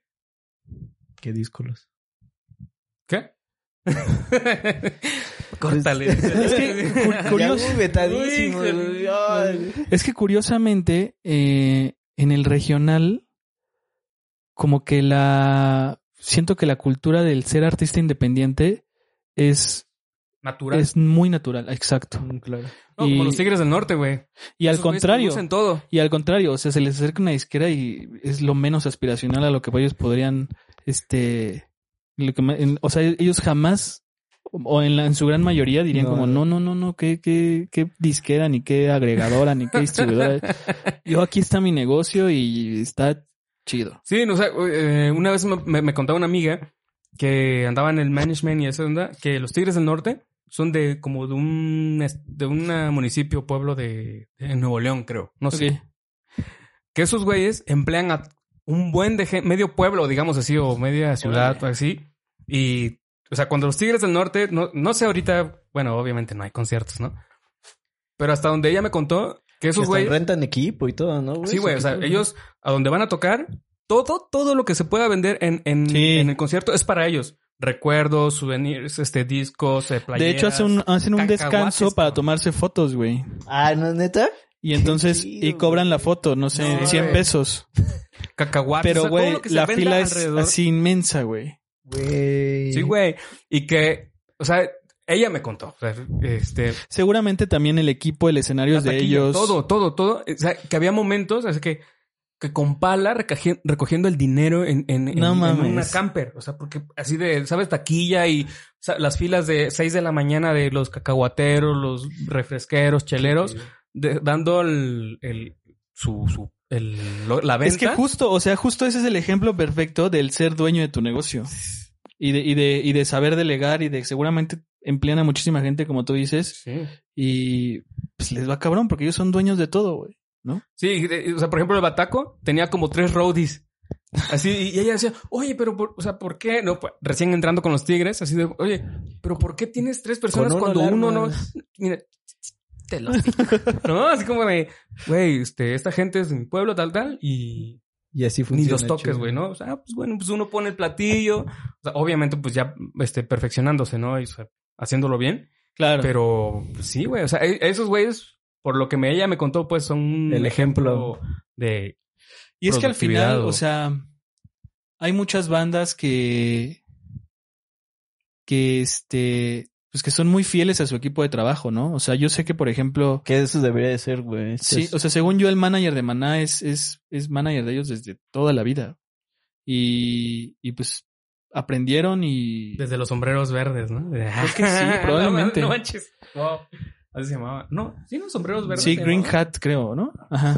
Qué díscolos. Córtale. Es que curioso, vetadísimo. Es que curiosamente eh, en el regional como que la siento que la cultura del ser artista independiente es Natural. es muy natural, exacto. Mm, Claro. No, como y- los Tigres del Norte, güey. Y al Esos contrario, todo. Y al contrario, o sea, se les acerca una disquera y es lo menos aspiracional a lo que ellos podrían, este, lo que en- o sea, ellos jamás, o en, la- en su gran mayoría dirían No. como, no, no, no, no, qué, qué, qué disquera, ni qué agregadora, ni qué distribuidora. Yo aquí está mi negocio y está chido. Sí, no, o sea, eh, una vez me, me- me contaba una amiga que andaba en el management y esa onda, que los Tigres del Norte son de como de un de un municipio, pueblo de, de Nuevo León, creo. No sé. Que esos güeyes emplean a un buen de medio pueblo, digamos así, o media ciudad, así. Y, o sea, cuando los Tigres del Norte, no, no sé ahorita, bueno, obviamente no hay conciertos, ¿no? Pero hasta donde ella me contó que esos güeyes... rentan equipo y todo, ¿no? Sí, güey. O sea, ellos a donde van a tocar, todo, todo lo que se pueda vender en, en, Sí. en el concierto es para ellos. Recuerdos, souvenirs, este, discos, eh, playeras. De hecho, hacen un, hacen un descanso para tomarse fotos, güey. Ah, ¿no, neta? Y entonces, chido, y cobran güey. la foto, no sé, No, 100 güey. pesos. cacahuates. Pero, güey, la fila es alrededor. así inmensa, güey. Güey. Sí, güey. Y que, o sea, ella me contó. O sea, este, Seguramente también el equipo, el escenario es de taquilla, ellos. Todo, todo, todo. O sea, que había momentos, así que, que con pala recogi- recogiendo el dinero en, en, en- No en mames. una camper. O sea, porque así de, ¿sabes? Taquilla y o sea, las filas de 6 de la mañana de los cacahuateros, los refresqueros, cheleros, de- dando el, el, su, su, el, lo- la venta. Es que justo, o sea, justo ese es el ejemplo perfecto del ser dueño de tu negocio. Y de, y de, y de saber delegar y de seguramente emplean a muchísima gente, como tú dices, Sí. y pues les va cabrón porque ellos son dueños de todo, güey. ¿no? Sí, de- o sea, por ejemplo, el Bataco tenía como tres roadies. Así, y ella decía, oye, pero, por, o sea, ¿por qué? No, pues, recién entrando con los Tigres, así de, oye, pero ¿por qué tienes tres personas Con cuando uno no? Mira, te lo No, así como de, güey, este, esta gente es de mi pueblo, tal, tal, y Y así funciona. ni los toques, güey, ¿no? O sea, pues bueno, pues uno pone el platillo, o sea, obviamente, pues ya, este, perfeccionándose, ¿no? Y, o sea, haciéndolo bien. Claro. Pero pues, sí, güey. O sea, e- esos güeyes, por lo que me, ella me contó, pues son un El ejemplo. de. Y es que al final, o sea, hay muchas bandas que, que este, pues que son muy fieles a su equipo de trabajo, ¿no? O sea, yo sé que, por ejemplo, Que eso debería de ser, güey. Esto sí, es- o sea, según yo, el manager de Maná es, es, es manager de ellos desde toda la vida. Y, y pues aprendieron y... Desde los sombreros verdes, ¿no? Creo que sí, probablemente. No, manches. Wow. Así se llamaba. No, sí, los sombreros verdes. Sí, Green llamaba. Hat, creo, ¿no? Ajá.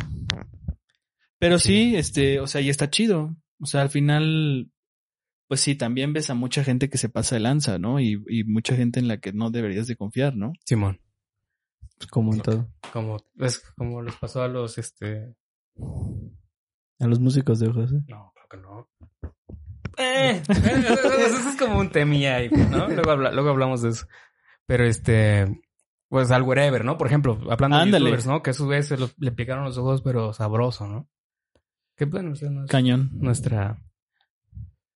Pero sí, este, o sea, y está chido. O sea, al final, pues sí, también ves a mucha gente que se pasa de lanza, ¿no? Y, y mucha gente en la que no deberías de confiar, ¿no? Simón. como en todo. Como, es como les pasó a los, este. A los músicos de ojos, ¿eh? No, creo que no. Eh, eso es como un temía ahí, ¿no? Luego, habla- luego hablamos de eso. Pero este, pues al wherever, ¿no? Por ejemplo, hablando Ándale. de youtubers, ¿no? Que a su vez se lo- le picaron los ojos, pero sabroso, ¿no? Que bueno, no es Cañón. nuestra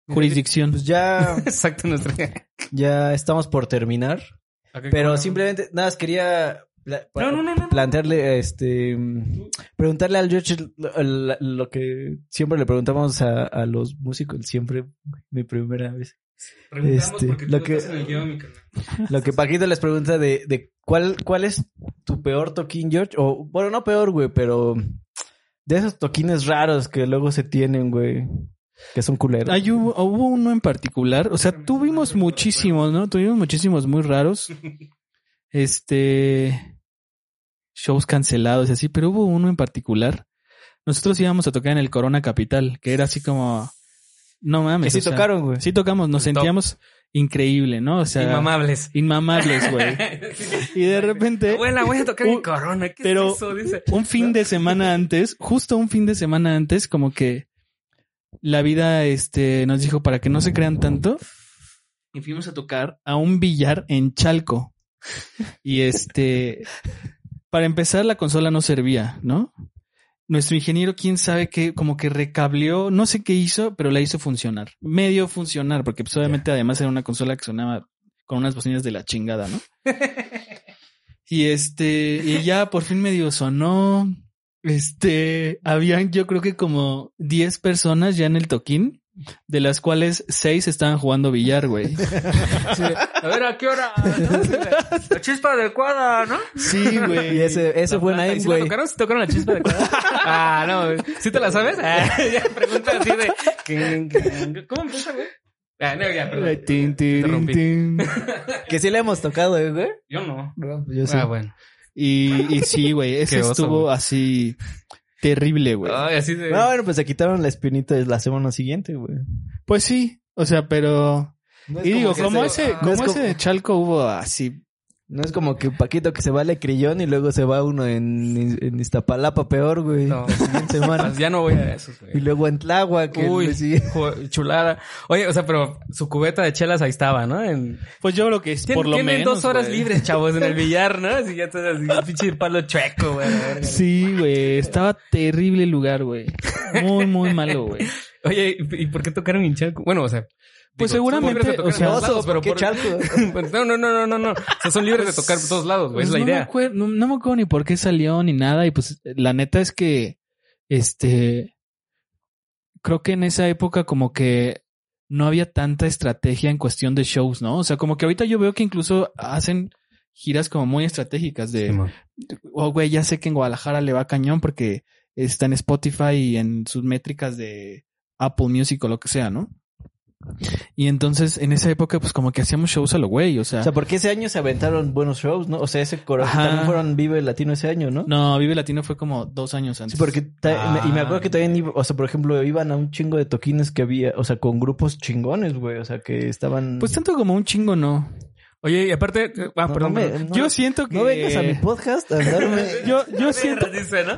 Jurisdicción. Pues ya, Exacto, nuestra. ya estamos por terminar. Pero simplemente, nada, más quería pla- No, no, no, no. plantearle, este, preguntarle al George lo, lo- lo que siempre le preguntamos a, a los músicos, siempre, mi primera vez. Preguntamos este, porque tú lo que- estás en el guion, mi carnal. Lo que Paquito les pregunta de, de cuál, cuál es tu peor toquín, George. O, bueno, no peor, güey, pero de esos toquines raros que luego se tienen, güey. Que son culeros. Hay hubo, hubo uno en particular, o sea, tuvimos muchísimos, ¿no? Tuvimos muchísimos muy raros. Este shows cancelados y así, pero hubo uno en particular. Nosotros íbamos a tocar en el Corona Capital, que era así como no que mames. sí o sea, tocaron, güey. Sí tocamos, nos El top. sentíamos increíble, ¿no? O sea, Inmamables. inmamables, güey. Y de repente Abuela, voy a tocar Un- en Corona. ¿Qué pero- es eso? Dice. un fin de semana antes, justo un fin de semana antes, como que la vida este, nos dijo para que no se crean tanto. Y fuimos a tocar a un billar en Chalco. Y este, para empezar, la consola no servía, ¿no? Nuestro ingeniero, quién sabe qué, como que recableó, no sé qué hizo, pero la hizo funcionar. Medio funcionar, porque pues, obviamente además era una consola que sonaba con unas bocinas de la chingada, ¿no? Y este, y ya por fin medio sonó. Este, habían yo creo que como 10 personas ya en el toquín, de las cuales 6 estaban jugando billar, güey. Sí, A ver, ¿a qué hora? ¿No? La chispa adecuada, ¿no? Sí, güey. Y ese, ese fue ¿Y Naim, güey. tocaron? ¿Sí tocaron la chispa adecuada? Ah, no. güey. ¿Sí te la sabes? Ah, ya pregunta así de... ¿Cómo empieza, güey? Ah, no, ya, perdón. Tin, tin, Interrumpí. tin. Que sí le hemos tocado, eh, güey. Yo no. Yo sí. Ah, bueno. Y, y sí, güey, ese oso, estuvo así terrible, güey. Ay, así de... No, bueno, pues se quitaron la espinita de la semana siguiente, güey. Pues sí, o sea, pero... No Y digo, como se- ese, como es ese de Chalco hubo así No es como que Paquito que se va Crillón y luego se va uno en, en Iztapalapa peor, güey. No. La siguiente semana. Ya no voy a eso, Y güey. luego en Tláhuac. que Uy, jo- chulada. Oye, o sea, pero su cubeta de chelas ahí estaba, ¿no? En... Pues yo creo que es por lo tienen menos. dos horas güey. libres, chavos, en el billar, ¿no? Así ya todo así, pinche palo chueco, güey. Sí, güey. Estaba terrible el lugar, güey. Muy, muy malo, güey. Oye, ¿y y por qué tocaron en Chalco? Bueno, o sea... Pues digo, son seguramente, libres de tocar o sea, en todos lados, pero ¿por qué por- Chalco? Pues, no, no, no, no, no, no. O sea, son libres de tocar por todos lados, güey. Pues es la no Me idea. no, no me acuerdo ni por qué salió ni nada. Y pues la neta es que, este, creo que en esa época como que no había tanta estrategia en cuestión de shows, ¿no? O sea, como que ahorita yo veo que incluso hacen giras como muy estratégicas de, oh, güey, ya sé que en Guadalajara le va cañón porque está en Spotify y en sus métricas de Apple Music o lo que sea, ¿no? Y entonces en esa época pues como que hacíamos shows a lo güey, o sea, O sea, porque ese año se aventaron buenos shows, ¿no? O sea, ese corazón Ajá. también fueron Vive Latino ese año, ¿no? no, Vive Latino fue como dos años antes. Sí, porque Ah. y me acuerdo que también, iba- o sea, por ejemplo, iban a un chingo de toquines que había, o sea, con grupos chingones, güey, o sea, que estaban... Pues tanto como un chingo no. Oye, y aparte, ah, No, perdón. no me- perdón. no- Yo siento que... No vengas a mi podcast a andarme... Yo, yo siento...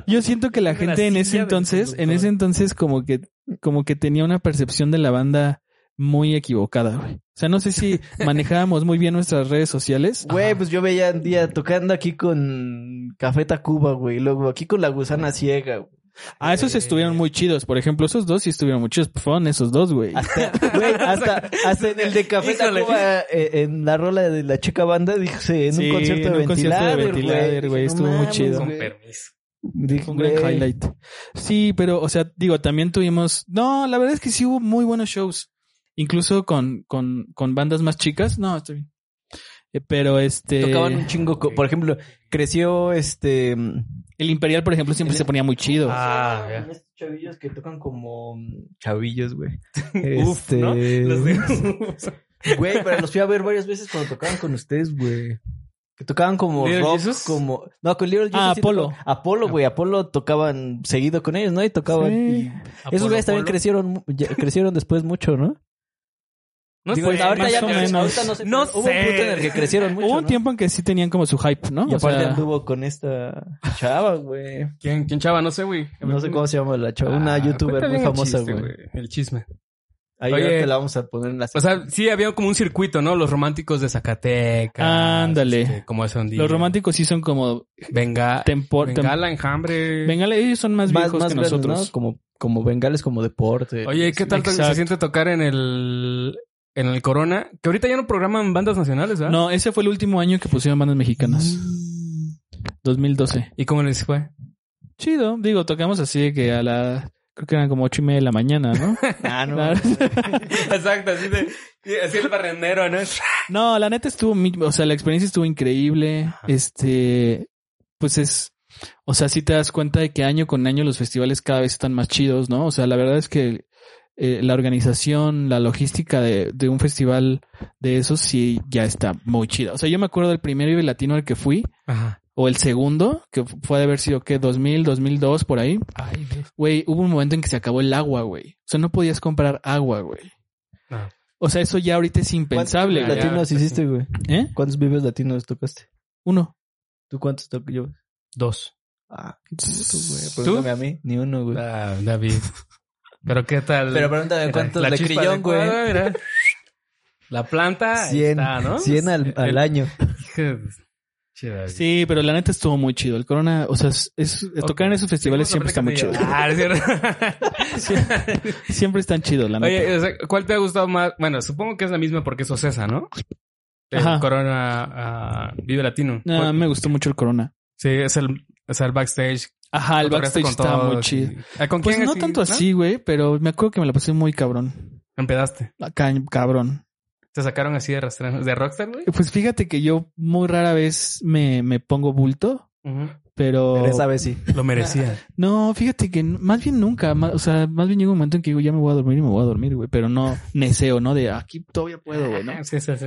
Yo siento que la gente en ese entonces, en ese entonces como que, como que tenía una percepción de la banda muy equivocada, güey. O sea, no sé si manejábamos muy bien nuestras redes sociales. Güey, pues yo veía un día tocando aquí con Café Tacuba, güey. Luego aquí con La Gusana Ciega, güey. Ah, esos estuvieron muy chidos. Por ejemplo, esos dos sí estuvieron muy chidos. Fueron esos dos, güey. Hasta, güey, hasta, hasta en el de Café Híjole. Tacuba, eh, en la rola de la chica banda, dije, en Sí, un concierto en de un concierto de Ventilader, Ventilader, güey, Dije, estuvo muy mames, chido. Con permiso. Dije, un gran highlight. Sí, pero, o sea, digo, también tuvimos. No, la verdad es que sí hubo muy buenos shows. Incluso con, con, con bandas más chicas. No, está bien. Eh, Pero este. Tocaban un chingo, por ejemplo, creció este... El Imperial, por ejemplo, siempre El- se ponía muy chido. Ah, ya. Estos chavillos que tocan como chavillos, güey. Uf, ¿no? Este, Los de- Güey, pero los fui a ver varias veces cuando tocaban con ustedes, güey. Que tocaban como ¿Little rock, Jesus? como... No, con Little Jesus. Ah, sí Apolo. Apolo, güey. Apolo tocaban seguido con ellos, ¿no? Y tocaban... Sí. y- Esos güeyes también crecieron, crecieron después mucho, ¿no? No Digo, sé, ahorita ya no, menos. ahorita no sé. No Hubo un punto en el sé. que crecieron mucho, Hubo un ¿no? tiempo en que sí tenían como su hype, ¿no? Y O aparte sea, anduvo con esta chava, güey. ¿Quién, quién chava? No sé, güey. No sé cómo se llama la chava. Una Ah, youtuber muy famosa, güey. El chisme. Ahí Oye. te la vamos a poner en la O sea, sí había como un circuito, ¿no? Los románticos de Zacatecas. Ándale. este, como un día. los románticos sí son como Venga. tempor... Bengala, enjambre. Venga, ellos son más, viejos que grandes, nosotros. ¿no? Como, como bengales como deporte. Oye, ¿qué tal Exacto. se siente tocar en el en el Corona? Que ahorita ya no programan bandas nacionales, ¿verdad? No, ese fue el último año que pusieron bandas mexicanas. 2012. ¿Y cómo les fue? Chido. Digo, tocamos así de que a la... Creo que eran como ocho y media de la mañana, ¿no? Ah, no. Exacto, así de así el barrendero, ¿no? No, la neta estuvo, o sea, la experiencia estuvo increíble. Este, pues es, o sea, sí te das cuenta de que año con año los festivales cada vez están más chidos, ¿no? O sea, la verdad es que eh, la organización, la logística de, de un festival de esos sí ya está muy chida. O sea, yo me acuerdo del primer Vive Latino al que fui, Ajá. o el segundo, que fue de haber sido, ¿qué? 2000, 2002, por ahí. Ay, Dios. Güey, hubo un momento en que se acabó el agua, güey. O sea, no podías comprar agua, güey. Ah. O sea, eso ya ahorita es impensable, ¿Cuántos güey. latinos Ya, hiciste, güey? ¿Eh? ¿Cuántos vives latinos tocaste? Uno. ¿Tú cuántos tocas yo? Dos. Ah, qué puto, güey. ¿Tú? Pregúntame a mí. Ni uno, güey. Ah, David. Pero qué tal? Pero pregúntame cuántos La de crillón, güey. La planta ahí 100, está, ¿no? 100 al, al El- año. Sí, pero la neta estuvo muy chido. El Corona, o sea, es, es- tocar en esos festivales siempre está muy chido. Ah, es cierto. Siempre están chidos, la neta. Oye, o sea, ¿cuál te ha gustado más? Bueno, supongo que es la misma porque es Ocesa, ¿no? El Ajá. Corona ah, Vive Latino. No, ¿Cuál- me gustó mucho el Corona. Sí, es el, es el backstage. Ajá, el backstage estaba muy chido. y- Ah, ¿Con Pues quién no tanto así, güey, pero me acuerdo que me la pasé muy cabrón. Empedaste. Acá, cabrón. Te sacaron así de rastreros. ¿De Rockstar, güey? Pues fíjate que yo muy rara vez me, me pongo bulto, pero... Pero esa vez sí. Lo merecía. No, fíjate que más bien nunca, ma- o sea, más bien llega un momento en que digo, ya me voy a dormir y me voy a dormir, güey, pero no neseo, ¿no? De aquí todavía puedo, güey, ¿no? Sí, sí, sí.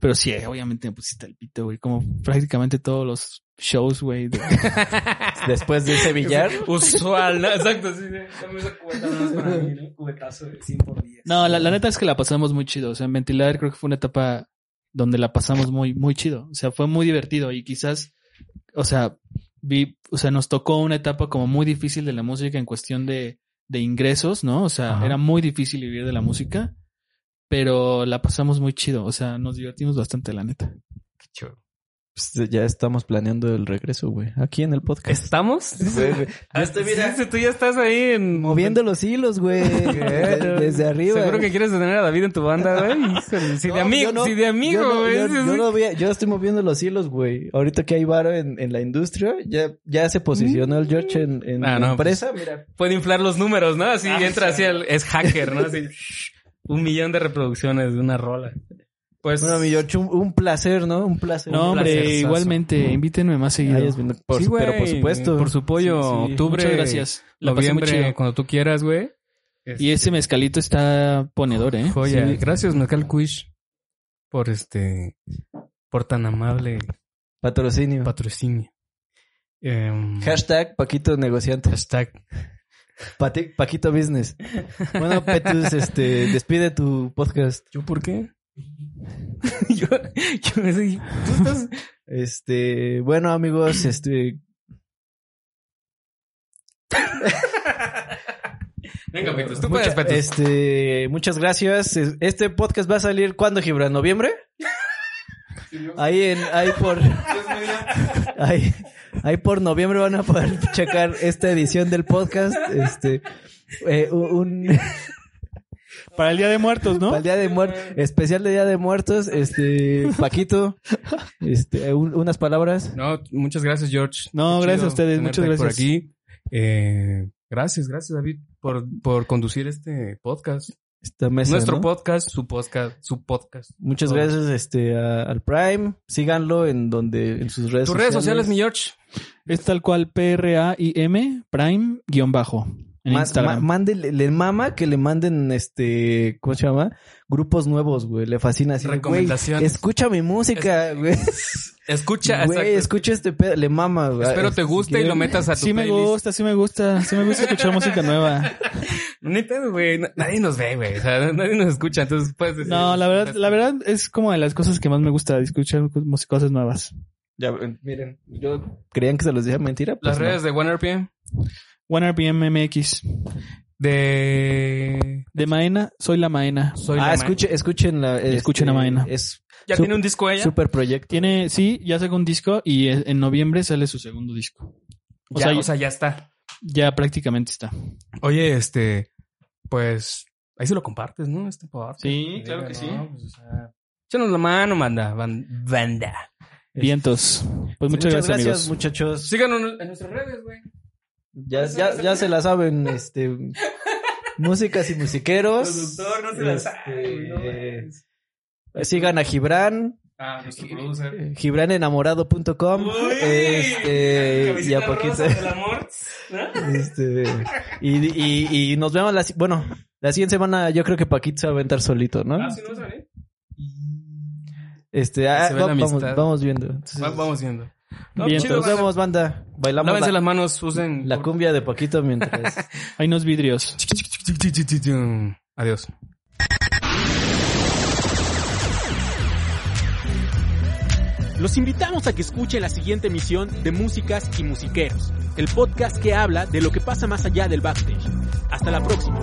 Pero sí, obviamente me pusiste el pito, güey, como prácticamente todos los shows, güey. de- Después de ese billar. Usual, ¿no? Exacto, sí. ¿no? Cubetazo de 100 por 10. No, la, la neta es que la pasamos muy chido, o sea, en Ventilador creo que fue una etapa donde la pasamos muy, muy chido, o sea, fue muy divertido y quizás, o sea, vi, o sea, nos tocó una etapa como muy difícil de la música en cuestión de, de ingresos, ¿no? O sea, Ajá. era muy difícil vivir de la música, pero la pasamos muy chido, o sea, nos divertimos bastante, la neta. Pues ya estamos planeando el regreso, güey. Aquí en el podcast. ¿Estamos? Güey, Este, mira, sí, tú ya estás ahí en... moviendo los hilos, güey. De- Desde arriba. Seguro que quieres tener a David en tu banda, güey. Si de No, amigo, yo no- si de amigo, yo no- güey. yo, yo no voy a- yo estoy moviendo los hilos, güey. Ahorita que hay varo en, en la industria, ya, ya se posicionó el George en, en Ah, la no, empresa. Mira, Puede inflar los números, ¿no? Así Ah, entra sí. así, el- es hacker, ¿no? Así, un millón de reproducciones de una rola. Pues... bueno, mi George, un, un placer, ¿no? Un placer. No, un hombre, igualmente, invítenme más seguido. Por- Sí, güey, pero por supuesto. Por su pollo, Sí, sí. octubre, Muchas gracias. La pasé muy noviembre, cuando tú quieras, güey. Y ese mezcalito está ponedor, ¿eh? Joya. Sí. Gracias, Mezcal Quish, por este, por tan amable Patrocinio. patrocinio. Em, Hashtag Paquito Negociante. hashtag. Pati- Paquito Business. Bueno, Petus, este, despide tu podcast. ¿Yo por qué? yo, yo. Este, bueno, amigos, este, Venga, tú mucha- puedes, este, muchas gracias. Es- Este podcast va a salir ¿cuándo, Gibran? ¿Noviembre? Ahí en, ahí por, ahí, ahí por noviembre van a poder checar esta edición del podcast. Este, eh, un, Para el Día de Muertos, ¿no? para el Día de Muertos, especial de Día de Muertos, este, Paquito, este, un- unas palabras. No, muchas gracias, George. No, Qué gracias a ustedes, muchas Por gracias. aquí. Eh, gracias, gracias, David, por, por conducir este podcast. Esta mesa, Nuestro ¿no? podcast, su podcast, su podcast. Muchas Todo. gracias, este, a- al Prime. Síganlo en donde, en sus redes Tus redes sociales, mi George. Es tal cual P-R-A-I-M, Prime, guion bajo. Ma- le mama que le manden este, ¿cómo se llama? Grupos nuevos, güey. Le fascina así. de, güey, Recomendaciones. escucha mi música, güey. Escucha, Güey, escucha este pedo. Le mama, güey. Espero te Si guste y lo metas a tu sí me gusta, sí me gusta. Sí me gusta escuchar música nueva. Neta, güey, na- nadie nos ve, güey. O sea, nadie nos escucha, entonces puedes decir. No, la verdad, la verdad es como de las cosas que más me gusta, escuchar cosas nuevas. Ya, miren, yo creían que se los decía mentira. Pues Las no. redes de OneRPM. One RPM MX. De. De Maena, soy la Maena. Soy Ah, la escuche, escuchen la. este, escuchen a Maena. Es ¿Ya tiene un disco ella? super proyecto. Tiene, sí, ya sacó un disco y e- en noviembre sale su segundo disco. O, ya, sea, o sea, ya está. ya prácticamente está. Oye, este. Pues. Ahí se lo compartes, ¿no? Este podcast. Sí, claro que ¿no? sí. Pues, o sea, échanos la mano, manda. ban- Banda. Vientos. Pues muchas, gracias, amigos. muchachos. Síganos en nuestras redes, güey. Ya, ya, ya se la saben, este. músicas y musiqueros. Productor, no se la sabe, Este, güey, no Sigan a Gibran. Ah, nuestro producer. eh, Gibranenamorado.com. Uy, Este. Y a poquito. rosa del amor, ¿no? Este. Y, y, y nos vemos la. Bueno, la siguiente semana yo creo que Paquito se va a aventar solito, ¿no? Ah, sí, no saben. Este. ah, va- vamos, vamos viendo. Entonces, Va- Vamos viendo. No, Bien, chido, Nos banda. vemos, banda. Bailamos Lávense la, las manos, usen. la cumbia de Paquito mientras. Hay unos vidrios. Adiós. Los invitamos a que escuchen la siguiente emisión de Músicas y Musiqueros, el podcast que habla de lo que pasa más allá del backstage. Hasta la próxima.